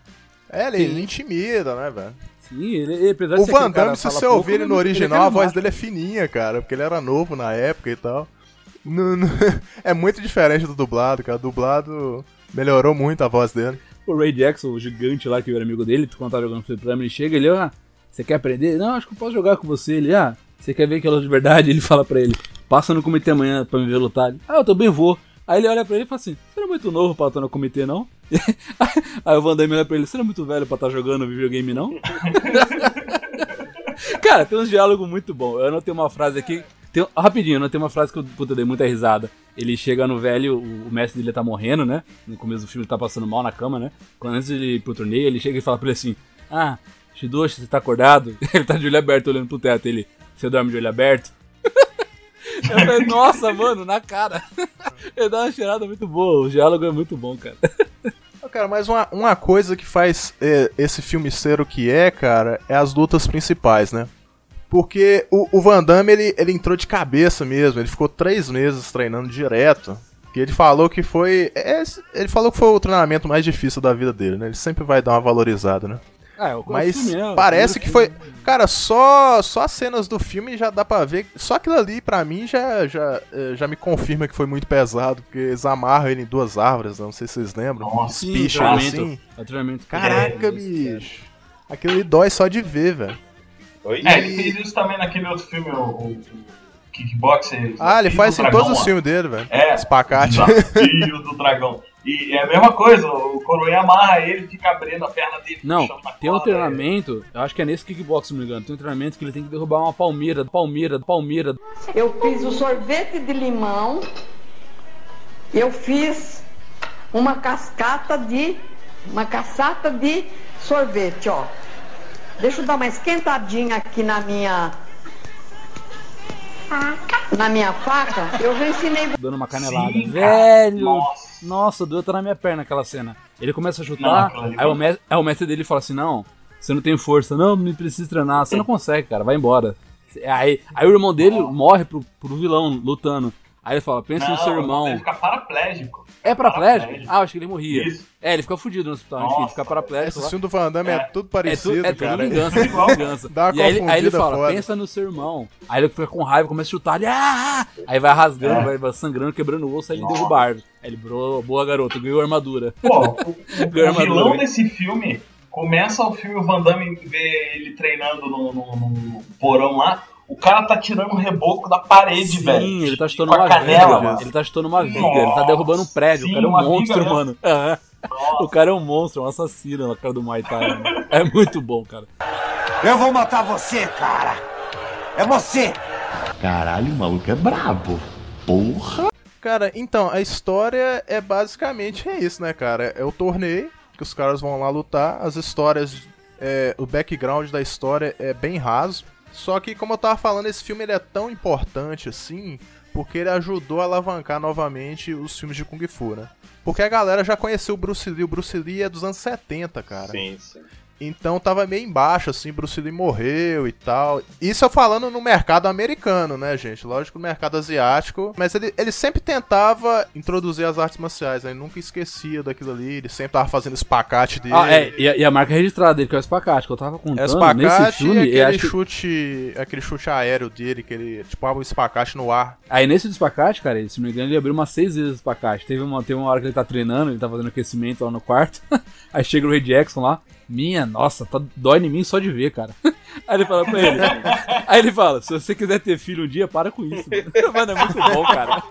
Speaker 3: É, ele, ele intimida, né, velho?
Speaker 4: Sim, ele, ele apesar de
Speaker 3: O
Speaker 4: ser
Speaker 3: Van Damme, se você ouvir ele
Speaker 4: ele-
Speaker 3: no
Speaker 4: ele
Speaker 3: original, a voz dele é fininha, cara, porque ele era novo na época e tal. [laughs] É muito diferente do dublado, cara. O dublado melhorou muito a voz dele.
Speaker 4: O Ray Jackson, o gigante lá que era amigo dele, quando tá jogando Flipperama, ele chega, ele, ah, você quer aprender? Não, acho que eu posso jogar com você. Ele, ah, você quer ver aquela de verdade? [laughs] Ele fala pra ele, passa no comitê amanhã pra me ver lutar. Ele, ah, eu também vou. Aí ele olha pra ele e fala assim, você não é muito novo pra estar no comitê, não? [laughs] Aí o Van Damme olha pra ele, você não é muito velho pra estar jogando videogame, não? Cara, tem uns diálogos muito bons. Eu anotei uma frase aqui. Tem, rapidinho, eu anotei uma frase que eu, puta, eu dei muita risada. Ele chega no velho, o, mestre dele tá morrendo, né? No começo do filme ele tá passando mal na cama, né? Quando antes de ir pro torneio, ele chega e fala pra ele assim: Ah, Shidoshi, você tá acordado? [laughs] Ele tá de olho aberto olhando pro teto. Ele, você dorme de olho aberto? [laughs] Eu falei, nossa, mano, na cara. [laughs] Ele dá uma cheirada muito boa. O diálogo é muito bom, cara.
Speaker 3: Cara, mas uma, uma coisa que faz é, esse filme ser o que é, cara, é as lutas principais, né? Porque o, o Van Damme, ele, ele entrou de cabeça mesmo, ele ficou três meses treinando direto. Que ele falou que foi. é, ele falou que foi o treinamento mais difícil da vida dele, né? Ele sempre vai dar uma valorizada, né?
Speaker 4: Ah, é o
Speaker 3: Mas
Speaker 4: filme, né?
Speaker 3: Parece que foi. Cara, só, só as cenas do filme já dá pra ver. Só aquilo ali, pra mim, já, já, eh, já me confirma que foi muito pesado. Porque eles amarram ele em duas árvores, não sei se vocês lembram.
Speaker 5: Nossa,
Speaker 4: Sim, treinamento.
Speaker 3: assim.
Speaker 4: É.
Speaker 3: Caraca,
Speaker 4: É,
Speaker 3: bicho. Aquilo ali dói só de ver, velho.
Speaker 6: Oi?
Speaker 5: É, ele fez isso também naquele outro filme, o, o, Kickboxer.
Speaker 3: Ah, ele
Speaker 5: Filho
Speaker 3: faz em todos os
Speaker 5: ó.
Speaker 3: filmes dele, velho.
Speaker 5: É,
Speaker 3: Espacate.
Speaker 5: Desafio do dragão. E é a mesma coisa, o Coroinha amarra ele e fica abrindo a perna dele.
Speaker 4: Não, tem um treinamento, eu acho que é nesse kickbox, se não me engano. Tem um treinamento que ele tem que derrubar uma palmeira, palmeira, palmeira.
Speaker 13: Eu fiz o sorvete de limão. Eu fiz uma cascata de. Uma caçata de sorvete, ó. Deixa eu dar uma esquentadinha aqui na minha. Na minha faca. Eu já ensinei.
Speaker 4: dando uma canelada.
Speaker 5: Sim.
Speaker 4: Velho!
Speaker 5: Nossa.
Speaker 4: Nossa, doeu até na minha perna aquela cena. Ele começa a
Speaker 5: Não,
Speaker 4: chutar,
Speaker 5: ali
Speaker 4: aí, o mestre, aí o mestre dele fala assim: Não, você não tem força, não, não precisa treinar, você não consegue, cara, vai embora. Aí, aí o irmão dele morre pro, pro vilão lutando. Aí ele fala: Pensa no
Speaker 5: Não,
Speaker 4: seu irmão.
Speaker 5: Ele fica paraplégico.
Speaker 4: É paraplégico? Ah, eu acho que ele morria.
Speaker 5: Isso.
Speaker 4: É, ele fica fudido no hospital, enfim, fica paraplégico.
Speaker 3: Esse
Speaker 4: lá.
Speaker 3: filme do Van Damme é,
Speaker 5: É.
Speaker 3: tudo
Speaker 4: É,
Speaker 3: parecido,
Speaker 4: é tudo
Speaker 3: cara.
Speaker 4: vingança, é tudo vingança.
Speaker 3: Dá uma
Speaker 4: e aí, ele- aí ele fala,
Speaker 3: foda.
Speaker 4: pensa no seu irmão. Aí ele fica com raiva, começa a chutar, ele, ah! Aí vai rasgando,
Speaker 5: É.
Speaker 4: vai, sangrando, quebrando o osso, aí ele
Speaker 5: Nossa.
Speaker 4: derruba a árvore. Aí ele, bro, boa garoto, ganhou armadura.
Speaker 5: Pô, o, [laughs] o, o vilão
Speaker 4: armadura.
Speaker 5: desse filme começa o filme, o Van Damme vê ele treinando no, no- no porão lá. O cara tá tirando um reboco da parede,
Speaker 4: Sim,
Speaker 5: velho.
Speaker 4: ele tá chutando uma
Speaker 5: canela,
Speaker 4: viga.
Speaker 5: mano.
Speaker 4: Ele tá chutando uma viga, ele tá derrubando um prédio.
Speaker 5: Sim,
Speaker 4: o cara é um monstro, mano.
Speaker 5: Nossa. [laughs]
Speaker 4: O cara é um monstro, é um assassino na cara do Muay Thai. mano. É muito bom, cara.
Speaker 10: Eu vou matar você, cara. É você.
Speaker 11: Caralho, o maluco é brabo. Porra.
Speaker 3: Cara, então, a história é basicamente é isso, né, cara? É o torneio que os caras vão lá lutar, as histórias, é, o background da história é bem raso. Só que, como eu tava falando, esse filme ele é tão importante assim, porque ele ajudou a alavancar novamente os filmes de Kung Fu, né? Porque a galera já conheceu o Bruce Lee, o Bruce Lee é dos anos 70, cara.
Speaker 6: Sim, sim.
Speaker 3: Então tava meio embaixo, assim, Bruce Lee morreu e tal. Isso eu falando no mercado americano, né, gente? Lógico, no mercado asiático. Mas ele, ele sempre tentava introduzir as artes marciais, né? Ele nunca esquecia daquilo ali. Ele sempre tava fazendo espacate dele.
Speaker 4: Ah, é, e a, e a marca registrada dele, que é o espacate, que eu tava
Speaker 3: É
Speaker 4: contando
Speaker 3: o espacate
Speaker 4: nesse filme.
Speaker 3: e aquele
Speaker 4: acho
Speaker 3: chute. Aquele chute aéreo dele, que ele, tipo, abre o espacate no ar.
Speaker 4: Aí nesse do espacate, cara, ele, se não me engano, ele abriu umas seis vezes o espacate. Teve uma, teve uma hora que ele tá treinando, ele tá fazendo aquecimento lá no quarto. [laughs] Aí chega o Ray Jackson lá. Minha nossa, tá, dói em mim só de ver, cara. [laughs] Aí ele fala pra ele. Aí ele fala: se você quiser ter filho um dia, para com isso. Mano, [laughs] mano é muito bom, cara.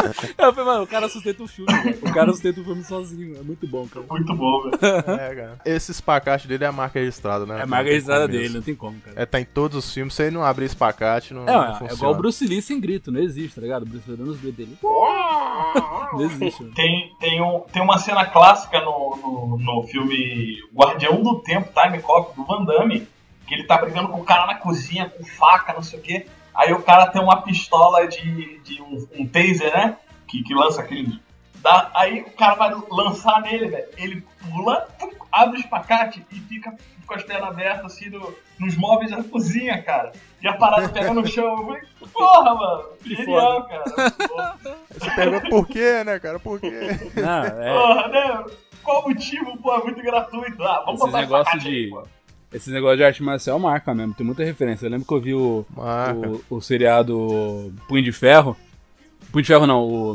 Speaker 4: [laughs] Eu falei, mano, o cara sustenta o filme, cara. O cara sustenta o filme sozinho. É muito bom, cara.
Speaker 5: Muito bom, velho.
Speaker 3: É, cara. Esse espacate dele é a marca registrada, né?
Speaker 4: É a marca registrada dele, não tem como, cara.
Speaker 3: É, tá em todos os filmes. Se ele não abrir espacate, não,
Speaker 4: É,
Speaker 3: não
Speaker 4: é,
Speaker 3: funciona.
Speaker 4: é igual o Bruce Lee sem grito, não existe, tá ligado? O Bruce Lee dando os gritos dele. [laughs] Não existe, mano.
Speaker 5: Tem, tem, um, tem uma cena clássica no, no, no filme Guardião do Tempo, Time Cop, do Van Damme, que ele tá brigando com o cara na cozinha, com faca, não sei o quê. Aí o cara tem uma pistola de, de um, um taser, né? Que, que lança aquele. Dá, aí o cara vai lançar nele, velho. Ele pula, abre o espacate e fica com as pernas abertas assim no- nos móveis da cozinha, cara. E a parada pega no chão. Eu falei, porra, mano.
Speaker 4: Que
Speaker 5: Genial,
Speaker 4: foda.
Speaker 5: cara. Porra.
Speaker 3: Você pergunta por quê, né, cara? Por quê?
Speaker 4: Não, é.
Speaker 5: Porra, né? Qual o motivo? Pô, é muito gratuito. Ah, vamos
Speaker 4: Esses
Speaker 5: botar aí,
Speaker 4: de.
Speaker 5: pô.
Speaker 4: Esse negócio de arte marcial marca mesmo, tem muita referência. Eu lembro que eu vi o, o, o seriado Punho de Ferro. Punho de Ferro não, o,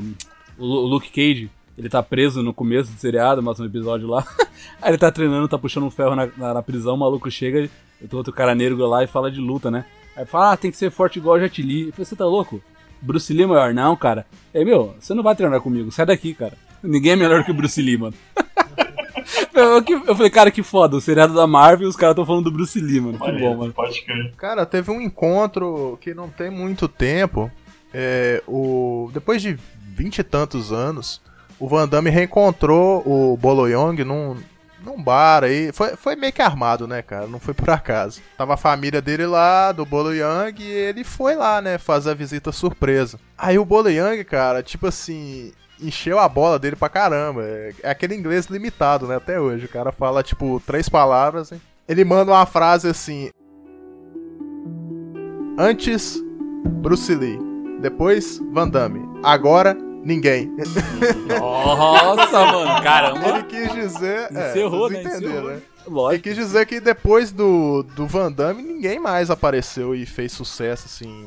Speaker 4: o Lu- o Luke Cage. Ele tá preso no começo do seriado, mais um episódio lá. [laughs] Aí ele tá treinando, tá puxando um ferro na, na, na prisão, o maluco chega, tem outro cara negro lá e fala de luta, né? Aí fala, ah, tem que ser forte igual o Jet Li. Eu falei, você tá louco? Bruce Lee é maior? Não, cara. Aí, meu, você não vai treinar comigo, sai daqui, cara. Ninguém é melhor que o Bruce Lee, mano. [laughs] Eu, que- eu falei, cara, que foda, o seriado da Marvel e os caras tão falando do Bruce Lee, mano. Que bom, mano.
Speaker 5: Pode crer.
Speaker 3: Cara, teve um encontro que não tem muito tempo. É, o... Depois de vinte e tantos anos, o Van Damme reencontrou o Bolo Young num, num bar aí. Foi, foi meio que armado, né, cara? Não foi por acaso. Tava a família dele lá, do Bolo Young, e ele foi lá, né, fazer a visita surpresa. Aí o Bolo Young, cara, tipo assim. Encheu a bola dele pra caramba. É é aquele inglês limitado, né? Até hoje. O cara fala, tipo, três palavras. hein? Ele manda uma frase assim: Antes, Bruce Lee. Depois, Van Damme. Agora, ninguém.
Speaker 4: Nossa, mano, caramba.
Speaker 3: Ele quis dizer. é,
Speaker 4: Encerrou,
Speaker 3: vocês
Speaker 4: né? Encerrou.
Speaker 3: né?
Speaker 4: Lógico.
Speaker 3: Ele quis dizer que depois do, do Van Damme, ninguém mais apareceu e fez sucesso, assim,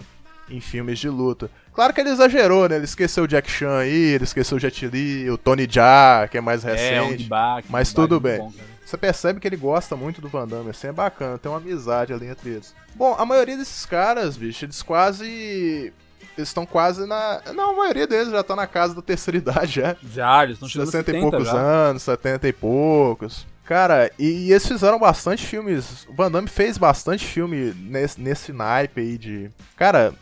Speaker 3: em filmes de luta. Claro que ele exagerou, né? Ele esqueceu o Jack Chan aí, ele esqueceu o Jet Li, o Tony Jaa, que é mais
Speaker 4: É,
Speaker 3: recente.
Speaker 4: Bach,
Speaker 3: mas
Speaker 4: Bach
Speaker 3: tudo
Speaker 4: é
Speaker 3: bem.
Speaker 4: bom.
Speaker 3: Você percebe que ele gosta muito do Van Damme, assim, é bacana, tem uma amizade ali entre eles. Bom, a maioria desses caras, bicho, eles quase. Eles estão quase na. Não, a maioria deles já tá na casa da terceira [laughs] idade já.
Speaker 4: Já, eles estão chegando
Speaker 3: 60
Speaker 4: a
Speaker 3: e
Speaker 4: 70
Speaker 3: poucos
Speaker 4: já.
Speaker 3: anos, 70 e poucos. Cara, e, e eles fizeram bastante filmes. O Van Damme fez bastante filme nesse, nesse naipe aí de. Cara,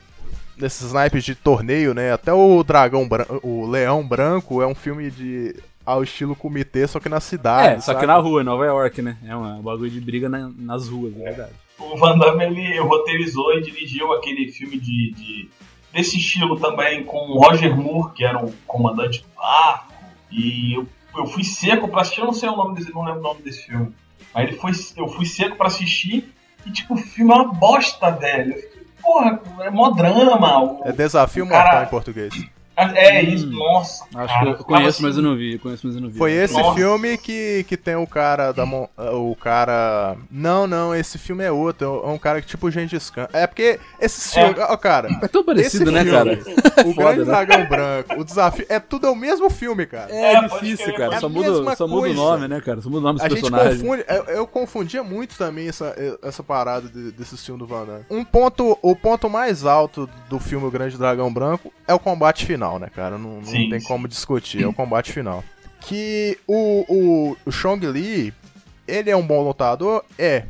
Speaker 3: nesses naipes de torneio, né? Até o Dragão Branco. O Leão Branco é um filme de. ao estilo comitê, só que na cidade.
Speaker 4: É, só que
Speaker 3: sabe?
Speaker 4: na rua, em Nova York, né? É um bagulho de briga na- nas ruas, é verdade.
Speaker 5: O Van Damme ele roteirizou e dirigiu aquele filme de, de- desse estilo também com o Roger Moore, que era o comandante do barco. E eu, eu fui seco pra assistir, eu não sei o nome desse, não lembro o nome desse filme. Mas ele foi, eu fui seco pra assistir e tipo, o filme é uma bosta, velho. Eu fiquei, Porra, é mó drama. o-
Speaker 3: É Desafio
Speaker 5: o cara-
Speaker 3: Mortal em português.
Speaker 5: É isso, nossa.
Speaker 4: Hum. Acho
Speaker 5: cara,
Speaker 4: que eu conheço,
Speaker 5: assim,
Speaker 4: mas eu não vi. Conheço, mas eu não vi.
Speaker 3: Foi esse
Speaker 5: Nossa.
Speaker 3: filme que, que tem o cara da mon- o cara Não, não, esse filme é outro, é um cara que tipo Gengis Khan. É porque esse filme, ó, cara,
Speaker 4: É tão parecido, né,
Speaker 3: filme,
Speaker 4: cara?
Speaker 3: O [laughs]
Speaker 4: Foda,
Speaker 3: Grande
Speaker 4: né?
Speaker 3: Dragão Branco, o desafio, é tudo é o mesmo filme, cara.
Speaker 4: É,
Speaker 5: É,
Speaker 4: difícil, cara.
Speaker 3: é
Speaker 4: Só muda, só muda o nome, né, cara? Só muda o nome dos
Speaker 3: A gente
Speaker 4: personagens.
Speaker 3: confunde, eu, eu confundia muito também essa, essa parada de- desse filme do Van Damme. Um ponto, o ponto mais alto do filme O Grande Dragão Branco é o combate final, né, cara? Não, não
Speaker 5: Sim,
Speaker 3: tem
Speaker 5: sim.
Speaker 3: como discutir, é o combate final. Que o, o, o Chong Li, ele é um bom lutador? É.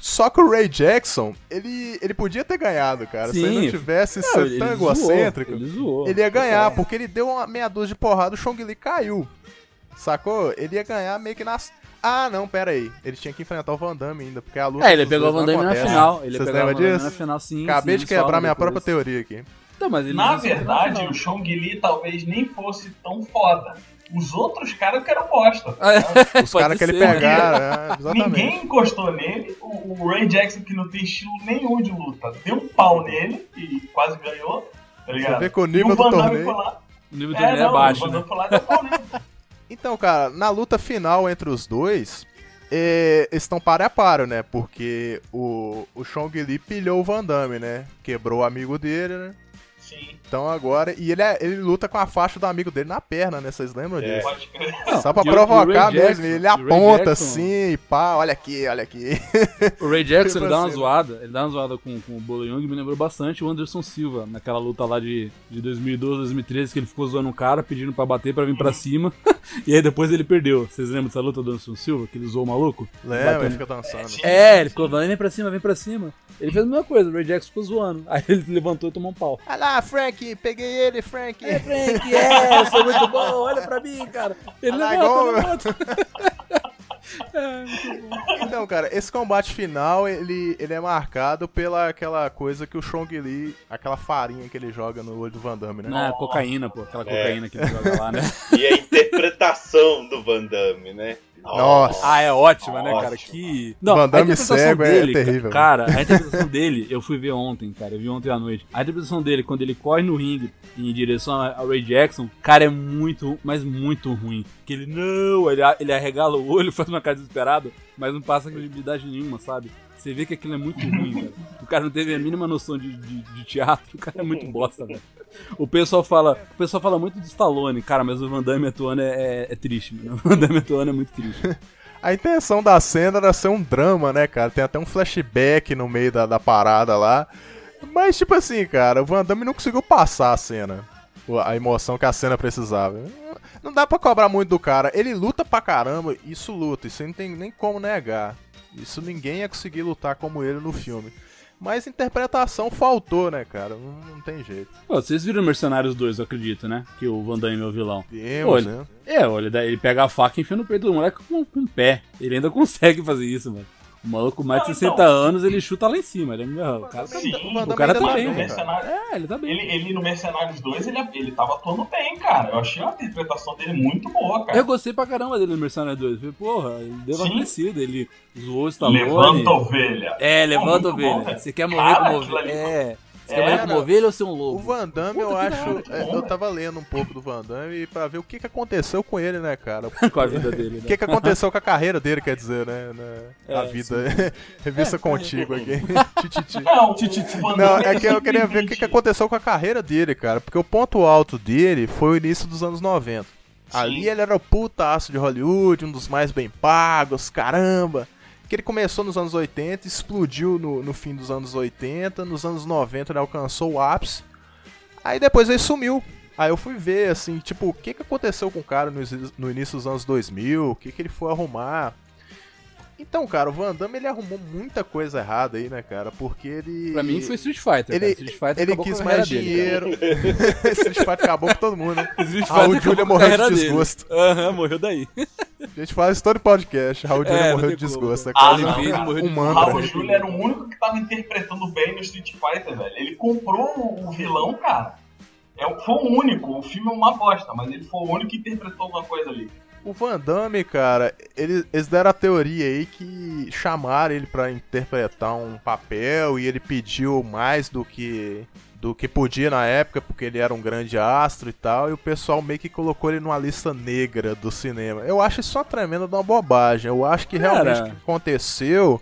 Speaker 3: Só que o Ray Jackson, ele, ele podia ter ganhado, cara. Se ele
Speaker 4: Sim.
Speaker 3: não tivesse
Speaker 4: Não,
Speaker 3: sido
Speaker 4: ele
Speaker 3: tão egocêntrico,
Speaker 4: ele zoou.
Speaker 3: ele ia ganhar, porque ele deu uma meia dúzia de porrada, o Chong Li caiu. Sacou? Ele ia ganhar meio que nas. Ah, não, pera aí. Ele tinha que enfrentar o Van Damme ainda, porque a luta.
Speaker 4: É, ele pegou o Van Damme na final. Ele
Speaker 3: Vocês
Speaker 4: pegou o Van Damme
Speaker 3: disso?
Speaker 4: na final, sim.
Speaker 3: Acabei
Speaker 4: sim,
Speaker 3: de quebrar minha
Speaker 4: depois.
Speaker 3: própria teoria aqui.
Speaker 4: Não,
Speaker 5: Na verdade, o Chong Li talvez nem fosse tão foda. Os outros caras que eram bosta. [laughs]
Speaker 3: Os caras que ele pegaram, é. [laughs]
Speaker 5: Ninguém encostou nele. O, o Ray Jackson, que não tem estilo nenhum de luta, deu um pau nele e quase ganhou. Tá ligado?
Speaker 3: vê que o
Speaker 5: E
Speaker 3: nível do
Speaker 5: Van Damme
Speaker 3: torneio-
Speaker 5: foi lá.
Speaker 4: O nível do
Speaker 5: É,
Speaker 4: torneio é
Speaker 5: não,
Speaker 4: baixo,
Speaker 5: o Van
Speaker 4: né?
Speaker 5: Lá e. [laughs]
Speaker 3: Então, cara, na luta final entre os dois, é, eles estão para a paro, né? Porque o, o Chong Li pilhou o Van Damme, né? Quebrou o amigo dele, né? Então agora. E ele, é- ele luta com a faixa do amigo dele na perna, né? Vocês lembram
Speaker 6: É.
Speaker 3: disso? Só pra
Speaker 4: E o- o
Speaker 3: provocar mesmo.
Speaker 4: Jackson-
Speaker 3: ele aponta
Speaker 4: Jackson-
Speaker 3: assim, pá, olha aqui, olha aqui.
Speaker 4: O Ray Jackson
Speaker 3: Tipo
Speaker 4: ele dá uma
Speaker 3: assim,
Speaker 4: zoada, ele dá uma zoada com, com o Bolo Young, me lembrou bastante o Anderson Silva, naquela luta lá de, de 2012, 2013, que ele ficou zoando um cara, pedindo pra bater, pra vir pra cima, [laughs] e aí depois ele perdeu. Vocês lembram dessa luta do Anderson Silva, que ele zoou o maluco?
Speaker 3: Lembra, ele fica dançando.
Speaker 4: É, ele ficou falando, vem pra cima, vem pra cima. Ele fez a mesma coisa, o Ray Jackson ficou zoando. [laughs] Aí ele levantou e tomou um pau.
Speaker 3: Olha lá, Frank, peguei ele, Frank.
Speaker 4: É, Frank, é, eu sou muito bom, olha pra mim, cara. Ele
Speaker 3: lá,
Speaker 4: levanta. [laughs] É.
Speaker 3: Então, cara, esse combate final, ele, ele é marcado pela aquela coisa que o Chong Li, aquela farinha que ele joga no olho do Van Damme, né?
Speaker 4: Não, é cocaína, pô, aquela
Speaker 6: É.
Speaker 4: cocaína que ele joga lá, né? [laughs]
Speaker 6: E a interpretação do Van Damme, né?
Speaker 3: Nossa.
Speaker 4: Ah, é ótima, né,
Speaker 6: Ótimo.
Speaker 4: cara? Que.
Speaker 3: Van
Speaker 4: a
Speaker 3: Damme
Speaker 4: interpretação
Speaker 3: cego é
Speaker 4: dele,
Speaker 3: terrível.
Speaker 4: Cara, a [laughs] interpretação dele, eu fui ver ontem, cara. Eu vi ontem à noite. A interpretação dele, quando ele corre no ringue em direção ao Ray Jackson, cara, é muito, mas muito ruim. Que ele, não, ele, ele arregala o olho, [laughs] faz uma cara desesperada, mas não passa credibilidade nenhuma, sabe? Você vê que aquilo é muito ruim, velho. O cara não teve a mínima noção de, de, de teatro, o cara é muito bosta, velho. O pessoal fala, o pessoal fala muito do Stallone, cara, mas o Van Damme atuando é, é, é triste, mano. [laughs] O Van Damme atuando é muito triste.
Speaker 3: A intenção da cena era ser um drama, né, cara? Tem até um flashback no meio da, da parada lá. Mas, tipo assim, cara, o Van Damme não conseguiu passar a cena. A emoção que a cena precisava. Não dá pra cobrar muito do cara. Ele luta pra caramba, isso luta, isso não tem nem como negar. Isso ninguém ia conseguir lutar como ele no filme. Mas interpretação faltou, né, cara? Não, não tem jeito.
Speaker 4: Pô, vocês viram Mercenários 2, eu acredito, né? Que o Van Damme é o vilão.
Speaker 3: Vimos,
Speaker 4: ele-
Speaker 3: né?
Speaker 4: É, olha, ele pega a faca e enfia no peito do moleque com, com o pé. Ele ainda [laughs] consegue fazer isso, mano. O maluco com mais de
Speaker 5: Não,
Speaker 4: 60
Speaker 5: então.
Speaker 4: anos, ele chuta lá em cima. Ele, meu, o cara tá,
Speaker 5: Sim,
Speaker 4: o cara tá bem,
Speaker 3: tá bem,
Speaker 4: velho.
Speaker 5: Mercenário-
Speaker 4: É, ele tá bem.
Speaker 5: Ele, ele no Mercenários 2, ele, ele tava atuando bem, cara. Eu achei a interpretação dele muito boa, cara.
Speaker 4: Eu gostei pra caramba dele no Mercenário 2. Falei, porra, ele deu uma crescida. Ele zoou o Stallone.
Speaker 5: Levanta ovelha.
Speaker 4: É, levanta
Speaker 5: bom,
Speaker 4: ovelha.
Speaker 5: velho.
Speaker 4: Você quer morrer
Speaker 5: Cara, aquilo
Speaker 4: ovelha? É. Você
Speaker 5: É,
Speaker 4: quer
Speaker 3: cara,
Speaker 4: ovelha ou ser um
Speaker 3: O
Speaker 4: lobo?
Speaker 3: Van Damme, eu
Speaker 4: Puta
Speaker 3: acho. é, Eu tava lendo um pouco do Van Damme pra ver o que, que aconteceu com ele, né, cara? [laughs]
Speaker 4: com a vida dele,
Speaker 3: O
Speaker 4: né?
Speaker 3: que, que aconteceu com a carreira dele, quer dizer, né? na- a [laughs]
Speaker 4: É,
Speaker 3: vida. Revista contigo aqui. [laughs] Tititi.
Speaker 5: Não, o-
Speaker 4: Tititi.
Speaker 5: o
Speaker 3: Não, é que eu queria ver o que, que aconteceu com a carreira dele, cara. Porque o ponto alto dele foi o início dos anos 90. Ali ele era o putaço de Hollywood, um dos mais bem pagos, caramba. Que ele começou nos anos 80, explodiu no, no fim dos anos 80, nos anos 90 ele alcançou o ápice. Aí depois ele sumiu. Aí eu fui ver, assim, tipo, o que, que aconteceu com o cara no, no início dos anos 2000, o que, que ele foi arrumar. Então, cara, o Van Damme ele arrumou muita coisa errada aí, né, cara? Porque ele.
Speaker 4: Pra mim foi Street Fighter.
Speaker 3: Ele.
Speaker 4: Street Fighter
Speaker 3: ele quis mais
Speaker 4: dele,
Speaker 3: dinheiro. [laughs] Street Fighter acabou com todo mundo, né? [laughs]
Speaker 4: Street
Speaker 3: Raul
Speaker 4: Fighter
Speaker 3: Julia
Speaker 4: acabou com a
Speaker 3: morreu de
Speaker 4: dele.
Speaker 3: desgosto.
Speaker 4: Aham, morreu daí.
Speaker 3: A gente fala isso todo podcast. Raul Julia
Speaker 4: É,
Speaker 3: morreu de desgosto. É
Speaker 5: Ah,
Speaker 3: quase
Speaker 5: não,
Speaker 3: um-
Speaker 5: cara.
Speaker 4: morreu de
Speaker 3: um
Speaker 5: O
Speaker 3: mantra.
Speaker 5: Raul Júlia era o único que tava interpretando bem no Street Fighter, velho. Ele comprou o- vilão, cara. É, o- foi o único. O filme é uma bosta, mas ele foi o único que interpretou alguma coisa ali.
Speaker 3: O Van Damme, cara, eles, eles deram a teoria aí que chamaram ele pra interpretar um papel e ele pediu mais do que do que podia na época, porque ele era um grande astro e tal, e o pessoal meio que colocou ele numa lista negra do cinema. Eu acho isso uma tremenda de uma bobagem. Eu acho que
Speaker 4: Cara.
Speaker 3: realmente o que aconteceu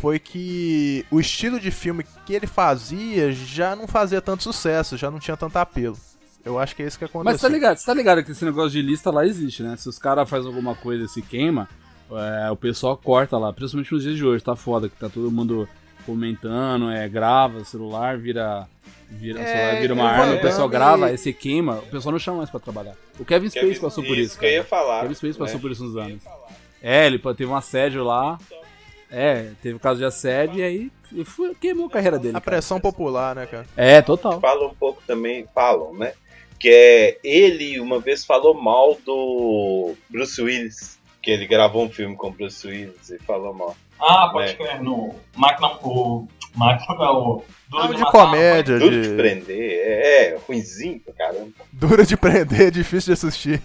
Speaker 3: foi que o estilo de filme que ele fazia já não fazia tanto sucesso, já não tinha tanto apelo. Eu acho que é isso que aconteceu.
Speaker 4: Mas tá ligado, você tá ligado que esse negócio de lista lá existe, né? Se os caras fazem alguma coisa e se queima, é, o pessoal corta lá, principalmente nos dias de hoje, tá foda, que tá todo mundo comentando, é, grava, celular vira. Vira,
Speaker 3: É,
Speaker 4: celular vira uma
Speaker 3: o
Speaker 4: arma, o pessoal grava, aí você queima, o pessoal não chama mais pra trabalhar. O Kevin Space
Speaker 6: Kevin-
Speaker 4: passou por
Speaker 6: isso que eu
Speaker 4: cara.
Speaker 6: ia falar,
Speaker 4: Kevin Space passou
Speaker 6: né?
Speaker 4: por isso uns anos. É, ele teve um assédio lá. É, teve caso de assédio e aí foi- queimou a carreira dele.
Speaker 3: A
Speaker 4: cara.
Speaker 3: pressão popular, né, cara?
Speaker 4: É, total.
Speaker 6: Falam um pouco também, falam, né? Que é ele uma vez falou mal do Bruce Willis, que ele gravou um filme com o Bruce Willis e falou mal.
Speaker 5: Ah, pode
Speaker 6: É.
Speaker 5: crer. No Máquina, o Máquina não. Duro
Speaker 3: Ah,
Speaker 5: de
Speaker 3: de
Speaker 5: matar,
Speaker 3: comédia,
Speaker 6: Duro de
Speaker 3: de...
Speaker 6: prender, é, é ruimzinho pra caramba.
Speaker 3: Dura [laughs] de prender, difícil de assistir.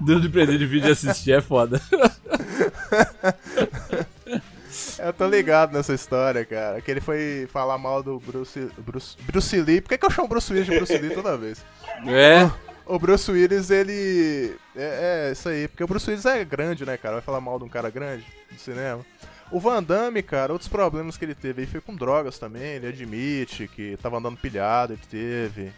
Speaker 4: Duro de prender de vídeo e assistir é foda. [laughs]
Speaker 3: Eu tô ligado nessa história, cara. Que ele foi falar mal do Bruce, Bruce, Bruce Lee. Por que, que eu chamo Bruce Willis de Bruce Lee toda vez?
Speaker 4: É.
Speaker 3: O Bruce Willis, ele. É, é isso aí. Porque o Bruce Willis é grande, né, cara? Vai falar mal de um cara grande no cinema. O Van Damme, cara, outros problemas que ele teve aí foi com drogas também. Ele admite que tava andando pilhado, ele teve.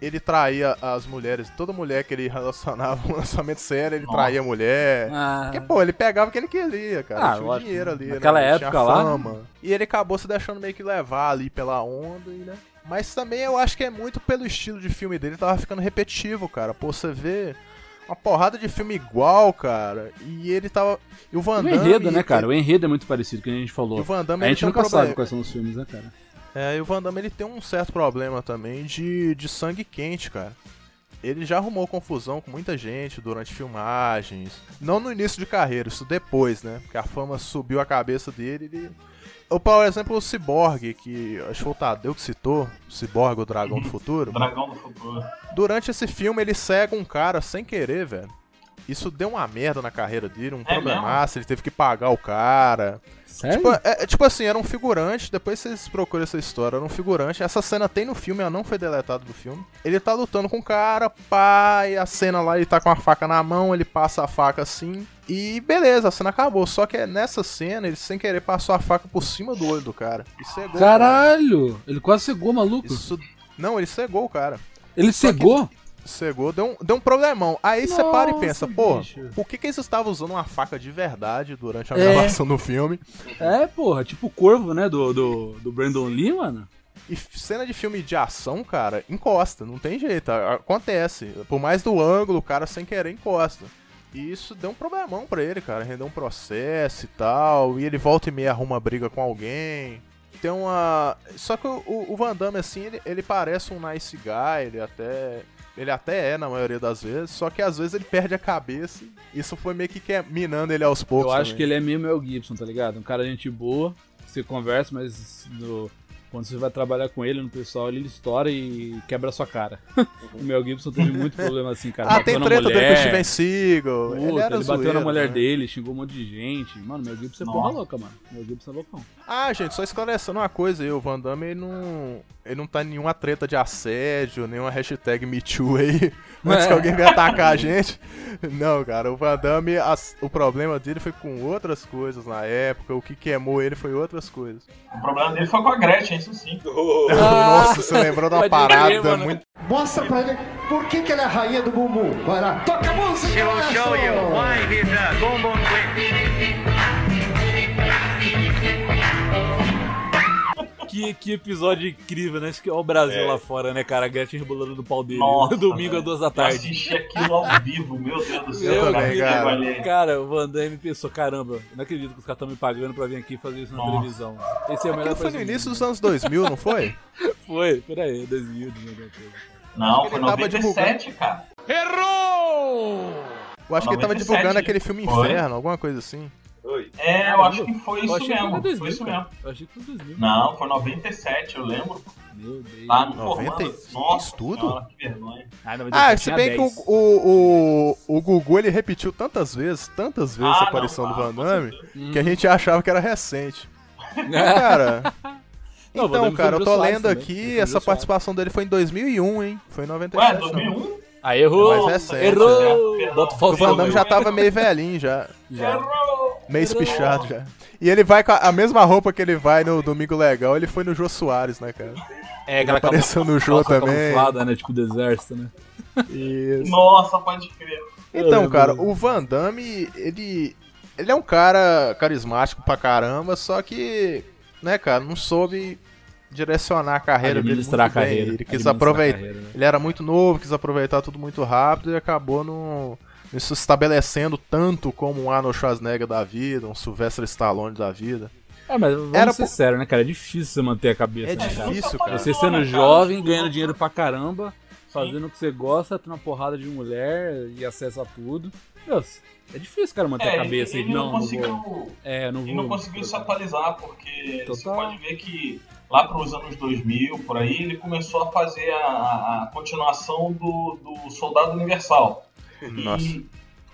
Speaker 3: Ele traía as mulheres, toda mulher que ele relacionava um [laughs] lançamento sério, ele
Speaker 4: Nossa.
Speaker 3: traía a mulher.
Speaker 4: Ah.
Speaker 3: Porque, pô, ele pegava o que ele queria, cara.
Speaker 4: Ah,
Speaker 3: tinha o
Speaker 4: lógico.
Speaker 3: dinheiro ali,
Speaker 4: Naquela
Speaker 3: né?
Speaker 4: época
Speaker 3: tinha
Speaker 4: lá-
Speaker 3: fama. E ele acabou se deixando meio que levar ali pela onda, e, né? Mas também eu acho que é muito pelo estilo de filme dele, tava ficando repetitivo, cara. Pô, você vê uma porrada de filme igual, cara. E ele tava. E o Van
Speaker 4: O
Speaker 3: Damme.
Speaker 4: enredo, né, cara? O enredo é muito parecido, que a gente falou.
Speaker 3: E o Van Damme,
Speaker 4: a
Speaker 3: ele
Speaker 4: gente
Speaker 3: um
Speaker 4: nunca sabe quais são os filmes, né, cara?
Speaker 3: É, e o Van Damme ele tem um certo problema também de, de sangue quente, cara. Ele já arrumou confusão com muita gente durante filmagens. Não no início de carreira, isso depois, né? Porque a fama subiu a cabeça dele. Ele... Ou, por exemplo, o Cyborg, que acho que foi o Tadeu que citou, o Cyborg, o Dragão do [laughs] Futuro.
Speaker 5: Dragão do futuro.
Speaker 3: Durante esse filme, ele cega um cara sem querer, velho. Isso deu uma merda na carreira dele, um
Speaker 5: É
Speaker 3: problemaço, ele teve que pagar o cara.
Speaker 4: Sério?
Speaker 3: Tipo, é- é- tipo assim, era um figurante, depois vocês procuram essa história, era um figurante. Essa cena tem no filme, ela não foi deletada do filme. Ele tá lutando com o cara, e a cena lá, ele tá com a faca na mão, ele passa a faca assim. E beleza, a cena acabou. Só que é nessa cena, ele sem querer passou a faca por cima do olho do cara. E cegou. o cara.
Speaker 4: Caralho! Ele quase cegou, maluco.
Speaker 3: Isso... Não, ele cegou o cara.
Speaker 4: Ele
Speaker 3: Só que-
Speaker 4: cegou?
Speaker 3: Deu um, deu um problemão. Aí você para e pensa, pô,
Speaker 4: bicho.
Speaker 3: por que, que eles estavam usando uma faca de verdade durante a
Speaker 4: É.
Speaker 3: gravação do filme?
Speaker 4: É, porra, tipo o corvo, né, do, do, do Brandon Lee, mano.
Speaker 3: E cena de filme de ação, cara, encosta, não tem jeito, acontece. Por mais do ângulo, o cara sem querer encosta. E isso deu um problemão pra ele, cara, rendeu um processo e tal, e ele volta e meia arruma briga com alguém. Tem uma. Só que o, o- o Van Damme, assim, ele, ele parece um nice guy, ele até. Ele até é na maioria das vezes, só que às vezes ele perde a cabeça. Isso foi meio que minando ele aos poucos.
Speaker 4: Eu acho
Speaker 3: também.
Speaker 4: que ele é meio Mel Gibson, tá ligado? Um cara de gente boa, você conversa, mas no- quando você vai trabalhar com ele no pessoal, ele estoura e quebra a sua cara. [laughs] o Mel Gibson teve muito problema assim, cara.
Speaker 3: Ah,
Speaker 4: Bateu
Speaker 3: tem treta dele com o. Steven Seagal. ele
Speaker 4: Puta,
Speaker 3: era
Speaker 4: ele bateu na mulher
Speaker 3: né?
Speaker 4: dele, xingou um monte de gente. Mano, Mel Gibson é
Speaker 5: Nossa.
Speaker 4: porra louca, mano. Mel Gibson é loucão.
Speaker 3: Ah, gente, só esclarecendo uma coisa aí, o Van Damme ele não, ele não tá em nenhuma treta de assédio, nenhuma hashtag MeToo aí, [laughs] antes
Speaker 4: É.
Speaker 3: que alguém venha atacar a gente. Não, cara, o Van Damme, as- o problema dele foi com outras coisas na época, o que queimou ele foi outras coisas.
Speaker 5: O problema dele foi com a Gretchen, isso sim. [laughs] [laughs]
Speaker 3: Nossa, você lembrou de uma parada muito...
Speaker 10: Mostra pra ele por que, que ela é a rainha do bumbum. Vai lá, toca a música! Nelson!
Speaker 4: Que, que episódio incrível, né? Acho que é o Brasil
Speaker 6: É.
Speaker 4: lá fora, né, cara? A Gretchen rebolando no pau dele.
Speaker 5: Nossa, [laughs]
Speaker 4: domingo às duas da
Speaker 5: Eu
Speaker 4: tarde.
Speaker 5: assisti aquilo ao vivo, meu Deus do céu.
Speaker 3: Eu
Speaker 5: cara,
Speaker 3: cara.
Speaker 4: Cara, o Van Damme pensou, caramba, não acredito que os caras estão me pagando pra vir aqui fazer isso na
Speaker 5: Nossa.
Speaker 4: televisão. Esse é o melhor
Speaker 3: foi no início dos anos 2000, não [laughs] foi?
Speaker 4: Foi, peraí, 2000, 2000.
Speaker 5: Não,
Speaker 3: Ele
Speaker 5: foi
Speaker 3: tava
Speaker 5: 97, cara.
Speaker 3: Eu acho que ele tava
Speaker 5: 97,
Speaker 3: divulgando aquele filme
Speaker 5: foi?
Speaker 3: Inferno, alguma coisa assim.
Speaker 6: Oi.
Speaker 5: É, eu acho que foi isso
Speaker 4: achei que
Speaker 5: mesmo.
Speaker 4: foi 2000,
Speaker 5: Foi isso
Speaker 4: cara.
Speaker 5: mesmo.
Speaker 4: Eu achei que foi 2000.
Speaker 5: Não, foi 97, eu lembro.
Speaker 4: Meu Deus.
Speaker 5: Tá no
Speaker 3: 90
Speaker 5: formando.
Speaker 3: isso
Speaker 5: Nossa
Speaker 3: tudo?
Speaker 5: senhora, que vergonha.
Speaker 4: Ah,
Speaker 3: Ah, se bem que
Speaker 4: 10.
Speaker 3: o, o, o, o Gugu ele repetiu tantas vezes, tantas vezes
Speaker 5: Ah,
Speaker 3: a aparição
Speaker 5: não,
Speaker 3: do
Speaker 5: ah,
Speaker 3: Van
Speaker 5: com
Speaker 3: Damme,
Speaker 4: Hum.
Speaker 3: que a gente achava que era recente. [laughs] Cara, [laughs]
Speaker 4: Não,
Speaker 3: então, cara, eu tô lendo
Speaker 4: também.
Speaker 3: Aqui, essa
Speaker 4: Soares.
Speaker 3: participação dele foi em 2001, hein? Foi em
Speaker 5: Ué,
Speaker 3: 97. não.
Speaker 5: 2001?
Speaker 4: Aí errou.
Speaker 3: Mas é recente,
Speaker 4: errou.
Speaker 5: né?
Speaker 4: O
Speaker 3: O
Speaker 4: Faustão
Speaker 3: Van Damme
Speaker 4: aí.
Speaker 3: já tava meio velhinho, já.
Speaker 4: Já.
Speaker 3: Meio espichado já. E ele vai com a, a mesma roupa que ele vai no Domingo Legal, ele foi no Jô Soares, né, cara?
Speaker 4: É, aquela
Speaker 3: apareceu no Jô também.
Speaker 4: camuflada, né? Tipo do exército, né?
Speaker 3: Isso.
Speaker 5: Nossa, pode crer.
Speaker 3: Então, cara, o Van Damme, ele. Ele é um cara carismático pra caramba, só que, né, cara, não soube direcionar a carreira dele
Speaker 4: Administrar
Speaker 3: muito
Speaker 4: a
Speaker 3: bem.
Speaker 4: carreira,
Speaker 3: Ele quis
Speaker 4: administrar
Speaker 3: aproveitar.
Speaker 4: carreira, né?
Speaker 3: Ele era muito novo, quis aproveitar tudo muito rápido e acabou não, não se estabelecendo tanto como um Arnold Schwarzenegger da vida, um Sylvester Stallone da vida.
Speaker 4: É, mas vamos
Speaker 3: Era
Speaker 4: ser sérios, né, cara? É difícil você manter a cabeça.
Speaker 3: É
Speaker 4: né, cara?
Speaker 3: difícil, cara.
Speaker 4: Você sendo jovem, ganhando dinheiro pra caramba, fazendo o que você gosta, tendo uma porrada de mulher e acesso a tudo. Deus, é difícil, cara, manter
Speaker 5: É,
Speaker 4: a cabeça
Speaker 5: ele,
Speaker 4: e
Speaker 5: ele não,
Speaker 4: não, não
Speaker 5: conseguiu.
Speaker 4: vou. É, não
Speaker 5: ele
Speaker 4: vou.
Speaker 5: não conseguiu se atualizar, porque você
Speaker 4: Total.
Speaker 5: pode ver que lá para os anos 2000, por aí, ele começou a fazer a, a- a continuação do, do Soldado Universal.
Speaker 3: Nossa.
Speaker 5: E,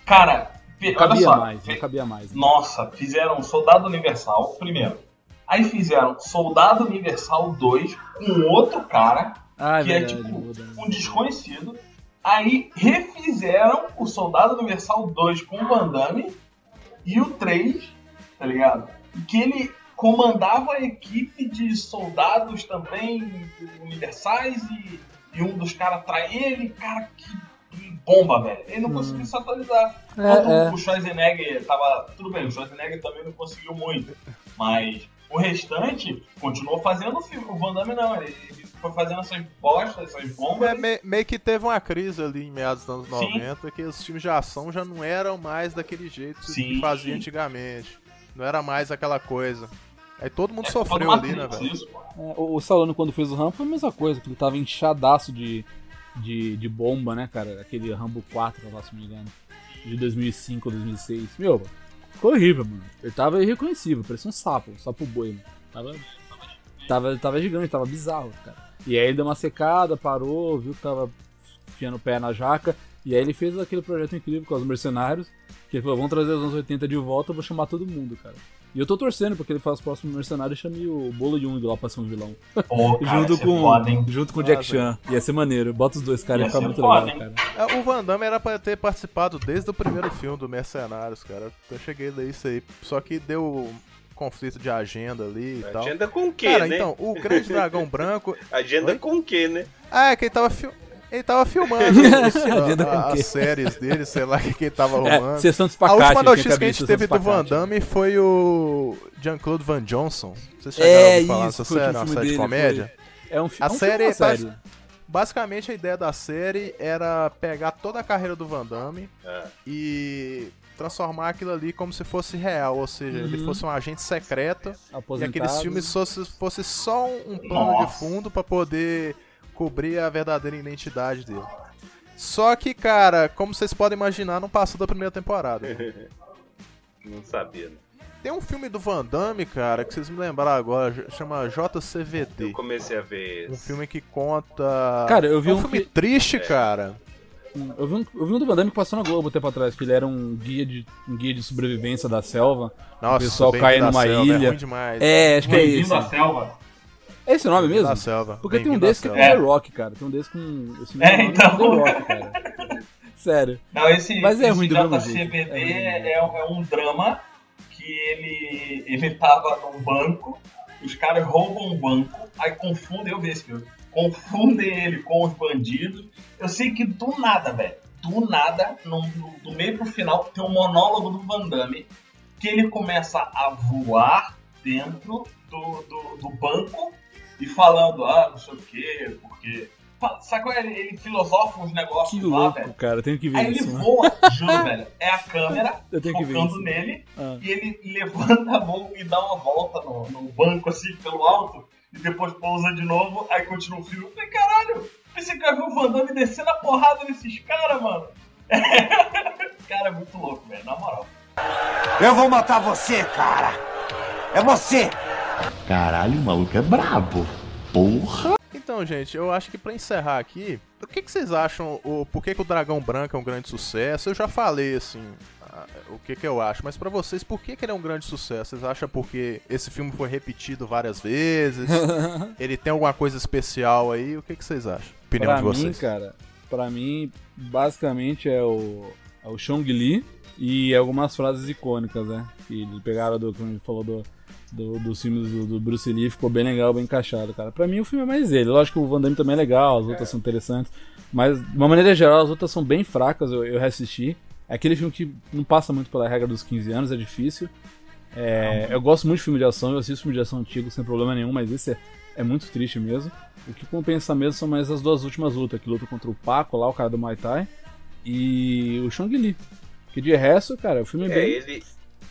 Speaker 5: cara,
Speaker 4: Não
Speaker 5: olha
Speaker 4: cabia
Speaker 5: só.
Speaker 4: mais, não cabia mais. né?
Speaker 5: Nossa, fizeram Soldado Universal primeiro. Aí fizeram Soldado Universal 2 com outro cara,
Speaker 4: Ah, é
Speaker 5: que é
Speaker 4: verdade.
Speaker 5: tipo
Speaker 4: muda.
Speaker 5: um desconhecido. Aí refizeram o Soldado Universal 2 com o Van Damme e o 3, tá ligado? Que ele comandava a equipe de soldados também universais e, e um dos caras trai ele. Cara, que bomba, velho. Ele não conseguiu se atualizar.
Speaker 4: Hum. É,
Speaker 5: Quando
Speaker 4: é.
Speaker 5: o Schwarzenegger tava. Tudo bem, o Schwarzenegger também não conseguiu muito. Mas o restante continuou fazendo o filme. O Van Damme não, ele, ele foi fazendo essas bostas, essas bombas.
Speaker 3: É, me- meio que teve uma crise ali em meados dos anos
Speaker 5: Sim.
Speaker 3: 90 que os filmes de ação já não eram mais daquele jeito que
Speaker 5: Sim.
Speaker 3: fazia antigamente. Não era mais aquela coisa. Aí todo mundo
Speaker 5: É
Speaker 3: sofreu ali, né, velho?
Speaker 4: É, o, o Stallone, quando fez o Rambo, foi a mesma coisa, que ele tava inchadaço de, de, de bomba, né, cara? Aquele Rambo 4, lá, se não me engano. De 2005 ou 2006. Meu, ficou horrível, mano. Ele tava irreconhecível, parecia um sapo, um sapo boi, mano. Tava, tava, tava gigante, tava bizarro, cara. E aí ele deu uma secada, parou, viu que tava enfiando o pé na jaca. E aí ele fez aquele projeto incrível com os mercenários. Que ele falou, vamos trazer os anos 80 de volta, eu vou chamar todo mundo, cara. E eu tô torcendo porque ele faz o próximo mercenário e chame o Bolo Jung lá pra ser um vilão.
Speaker 5: Pô, [laughs] cara,
Speaker 4: junto, com,
Speaker 5: foda,
Speaker 4: junto com o Jack
Speaker 3: Nossa.
Speaker 4: Chan. Ia ser maneiro. Bota os dois caras, ia ficar muito
Speaker 5: foda,
Speaker 4: legal,
Speaker 5: hein?
Speaker 4: cara.
Speaker 3: É, o Van Damme era pra ter participado desde o primeiro filme do Mercenários, cara. Eu cheguei a ler isso aí. Só que deu conflito de agenda ali e tal.
Speaker 6: Agenda com o quê,
Speaker 3: Cara,
Speaker 6: né?
Speaker 3: então, o Grande Dragão [laughs] Branco.
Speaker 6: Agenda
Speaker 3: Oi?
Speaker 6: com o quê, né?
Speaker 3: Ah, é que ele tava, fil... ele tava filmando [laughs] a- as séries dele, sei lá o que que ele tava
Speaker 4: É,
Speaker 3: arrumando.
Speaker 4: sessão de
Speaker 3: a última notícia que a gente
Speaker 4: de
Speaker 3: teve
Speaker 4: sessão
Speaker 3: do
Speaker 4: de
Speaker 3: Van. Damme foi o Jean-Claude Van Johnson. Vocês chegaram
Speaker 4: É
Speaker 3: a ouvir falar
Speaker 4: isso,
Speaker 3: dessa
Speaker 4: foi o
Speaker 3: série? Uma
Speaker 4: filme
Speaker 3: série de comédia?
Speaker 4: É um,
Speaker 3: A
Speaker 4: é um
Speaker 3: série
Speaker 4: série?
Speaker 3: Basicamente a ideia da série era pegar toda a carreira do Van Damme
Speaker 6: É.
Speaker 3: e transformar aquilo ali como se fosse real, ou seja, ele
Speaker 4: Uhum.
Speaker 3: fosse um agente secreto e
Speaker 4: Aposentado.
Speaker 3: aqueles filmes fosse, fosse só um, plano de
Speaker 5: Nossa.
Speaker 3: fundo pra poder cobrir a verdadeira identidade dele. Só que, cara, como vocês podem imaginar, não passou da primeira temporada. [laughs]
Speaker 6: Não sabia, né?
Speaker 3: Tem um filme do Van Damme, cara, que vocês me lembraram agora, chama
Speaker 6: Eu
Speaker 3: JCVD.
Speaker 6: comecei a ver.
Speaker 3: Um filme que conta.
Speaker 4: Cara, eu vi
Speaker 3: é um
Speaker 4: um
Speaker 3: filme
Speaker 4: que-
Speaker 3: triste, cara.
Speaker 4: Eu vi, um, eu vi um do Van Damme que passou na Globo um tempo atrás, que ele era um guia de, um guia de sobrevivência da selva.
Speaker 3: Nossa,
Speaker 4: o pessoal cai numa
Speaker 3: Selva, É
Speaker 4: ilha.
Speaker 3: ruim demais.
Speaker 4: É, acho que é
Speaker 5: à selva.
Speaker 4: É esse o nome mesmo?
Speaker 3: à Selva.
Speaker 4: Porque tem um desse que é com. The Rock, cara. Tem um desse com. Esse
Speaker 5: É,
Speaker 4: nome
Speaker 5: então.
Speaker 4: com The Rock, cara. [laughs] Sério.
Speaker 5: Não, esse,
Speaker 4: Mas é
Speaker 5: esse
Speaker 4: ruim do mesmo jeito. É do mesmo
Speaker 5: é, é um drama que ele, ele tava num banco, os caras roubam um banco, aí confundem, eu vi esse filme, confundem ele com os bandidos. Eu sei que do nada, velho, do nada, no, no- do meio pro final, tem um monólogo do Van Damme que ele começa a voar dentro do, do, do banco e falando, ah, não sei o quê, porque. Qual é? Ele, ele filosofa uns negócios
Speaker 4: Que
Speaker 5: lá,
Speaker 4: louco,
Speaker 5: velho.
Speaker 4: cara. Eu tenho que ver
Speaker 5: Aí
Speaker 4: isso,
Speaker 5: ele
Speaker 4: mano.
Speaker 5: voa, juro, velho. É a câmera [laughs]
Speaker 4: Eu tenho que ver
Speaker 5: focando
Speaker 4: isso.
Speaker 5: nele
Speaker 4: Ah.
Speaker 5: e ele levanta a mão e dá uma volta no, no banco, assim, pelo alto, e depois pousa de novo, aí continua o filme. Eu falei, caralho, pensei que eu ia ver o Van Damme descendo a porrada nesses caras, mano. [laughs] cara, é muito louco, velho, na moral.
Speaker 10: Eu vou matar você, cara. É você.
Speaker 11: Caralho, o maluco é brabo. Porra.
Speaker 3: Então, gente, eu acho que pra encerrar aqui, o que, que vocês acham? O, por que, que o Dragão Branco é um grande sucesso? Eu já falei, assim, a- o que, que eu acho, mas pra vocês, por que, que ele é um grande sucesso? Vocês acham porque esse filme foi repetido várias vezes? [laughs] ele tem alguma coisa especial aí? O que, que vocês acham? Opinião
Speaker 4: pra
Speaker 3: de
Speaker 4: mim,
Speaker 3: vocês.
Speaker 4: cara, pra mim, basicamente é o, é o Chong Li e algumas frases icônicas, né? Que eles pegaram do, como ele falou, do, do- dos filmes do, do Bruce Lee, ficou bem legal, bem encaixado, cara. Pra mim o filme é mais ele. Lógico que o Van Damme também é legal, as outras são interessantes, mas de uma maneira geral as outras são bem fracas, eu, eu reassisti. É aquele filme que não passa muito pela regra dos 15 anos, é difícil. É, eu gosto muito de filme de ação, eu assisto filme de ação antigo sem problema nenhum, mas esse é, é muito triste mesmo. O que compensa mesmo são mais as duas últimas lutas, que luta contra o Paco lá, o cara do Muay Thai, e o Chong Li. Que de resto, cara, o filme é
Speaker 6: É,
Speaker 4: bem,
Speaker 6: ele,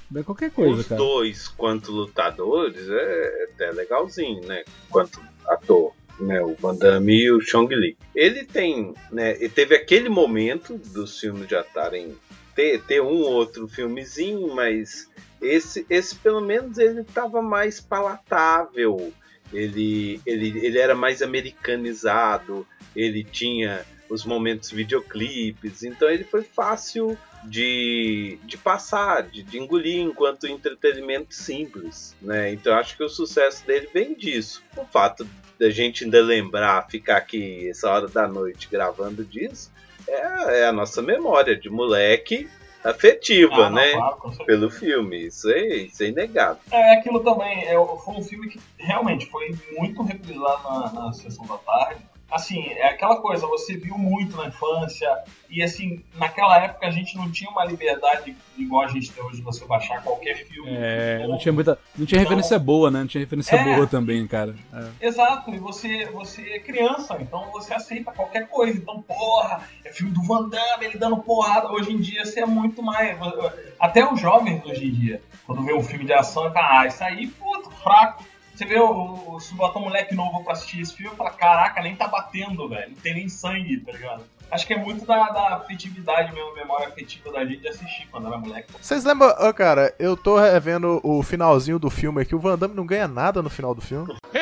Speaker 4: bem qualquer coisa,
Speaker 6: os
Speaker 4: cara.
Speaker 6: dois, quanto lutadores, é até legalzinho, né? Quanto ator. né, o Van Damme e o Chong Li. Ele tem, né, ele teve aquele momento dos filmes já estarem ter, ter um outro filmezinho, mas esse, esse pelo menos ele estava mais palatável. Ele, ele, ele era mais americanizado, ele tinha os momentos videoclipes, então ele foi fácil de, de passar, de, de engolir enquanto entretenimento simples, né? Então acho que o sucesso dele vem disso. O fato da gente ainda lembrar, ficar aqui essa hora da noite gravando disso, é, é a nossa memória de moleque afetiva,
Speaker 5: Ah,
Speaker 6: né?
Speaker 5: claro.
Speaker 6: Pelo filme, isso é, isso é inegável.
Speaker 5: É aquilo também, é, foi um filme que realmente foi muito reprisado na, na sessão da tarde. Assim, é aquela coisa, você viu muito na infância, e assim, naquela época a gente não tinha uma liberdade igual a gente tem hoje de você baixar qualquer filme.
Speaker 4: É, não tinha muita. Não tinha referência boa, né? Não tinha referência
Speaker 5: É.
Speaker 4: boa também, cara. É.
Speaker 5: Exato, e você, você é criança, então você aceita qualquer coisa. Então, porra, é filme do Van Damme, ele dando porrada. Hoje em dia você é muito mais. Até os jovens hoje em dia, quando vê um filme de ação, fala, ah, isso aí, puto, fraco. Você vê o, o, se botar um moleque novo pra assistir esse filme, fala, caraca, nem tá batendo, velho. Não tem nem sangue, tá ligado? Acho que é muito da, da afetividade mesmo, memória afetiva da gente de assistir quando era moleque.
Speaker 3: Vocês lembram, ô, cara, eu tô revendo o finalzinho do filme aqui, o Van Damme não ganha nada no final do filme. [laughs]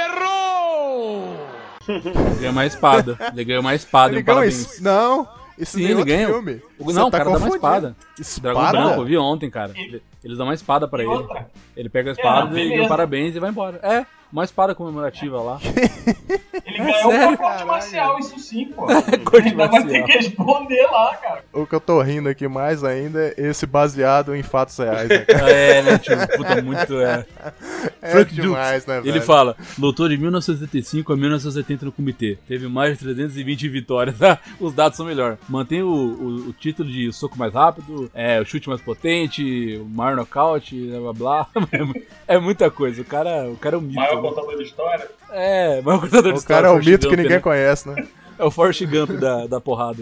Speaker 4: Ele ganhou uma espada. Ele ganhou uma espada,
Speaker 3: Ele
Speaker 4: um
Speaker 3: ganha uma
Speaker 4: parabéns.
Speaker 3: es- Não, isso
Speaker 4: Sim,
Speaker 3: tem
Speaker 4: ele ganha.
Speaker 3: filme.
Speaker 4: O-
Speaker 3: Você
Speaker 4: Não, o
Speaker 3: tá
Speaker 4: cara dá uma espada.
Speaker 3: Espada?
Speaker 4: Dragão Branco, eu vi ontem, cara. Ele- Eles dão uma espada pra
Speaker 5: E
Speaker 4: ele.
Speaker 5: outra?
Speaker 4: Ele pega a espada
Speaker 5: É,
Speaker 4: e um parabéns e vai embora. É, uma espada comemorativa lá. [laughs]
Speaker 5: Ele
Speaker 4: É
Speaker 5: ganhou
Speaker 4: sério?
Speaker 5: uma corte marcial, isso sim, pô. [laughs]
Speaker 4: Corte
Speaker 5: Ainda vai ter
Speaker 4: marcial.
Speaker 5: que responder lá, cara.
Speaker 3: O que eu tô rindo aqui mais ainda é esse baseado em fatos reais. Né?
Speaker 4: É, né, tio? Puta, muito é.
Speaker 3: É
Speaker 4: Frank
Speaker 3: demais,
Speaker 4: Dukes,
Speaker 3: né,
Speaker 4: Ele
Speaker 3: velho?
Speaker 4: fala: lutou de 1975 a 1980 no comitê. Teve mais de 320 vitórias. Ah, Os dados são melhor. Mantém o, o, o título de soco mais rápido, é, o chute mais potente, o maior nocaute, blá blá blá. É [laughs] É muita coisa. O cara, o cara é um mito.
Speaker 5: Maior
Speaker 4: né?
Speaker 5: Contador de história.
Speaker 4: É, maior contador de
Speaker 3: O cara é um
Speaker 4: Forrest
Speaker 3: mito que
Speaker 4: Gump,
Speaker 3: ninguém
Speaker 4: né?
Speaker 3: conhece, né? [laughs]
Speaker 4: É o Forrest Gump da, da porrada.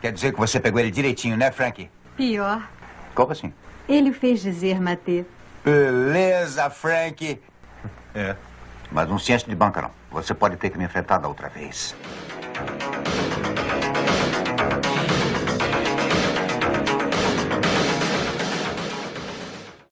Speaker 10: Quer dizer que você pegou ele direitinho, né, Frank?
Speaker 12: Pior.
Speaker 10: Como assim?
Speaker 12: Ele o fez dizer, Matê.
Speaker 10: Beleza, Frank. É. Mas um sieste de banca não. Você pode ter que me enfrentar da outra vez.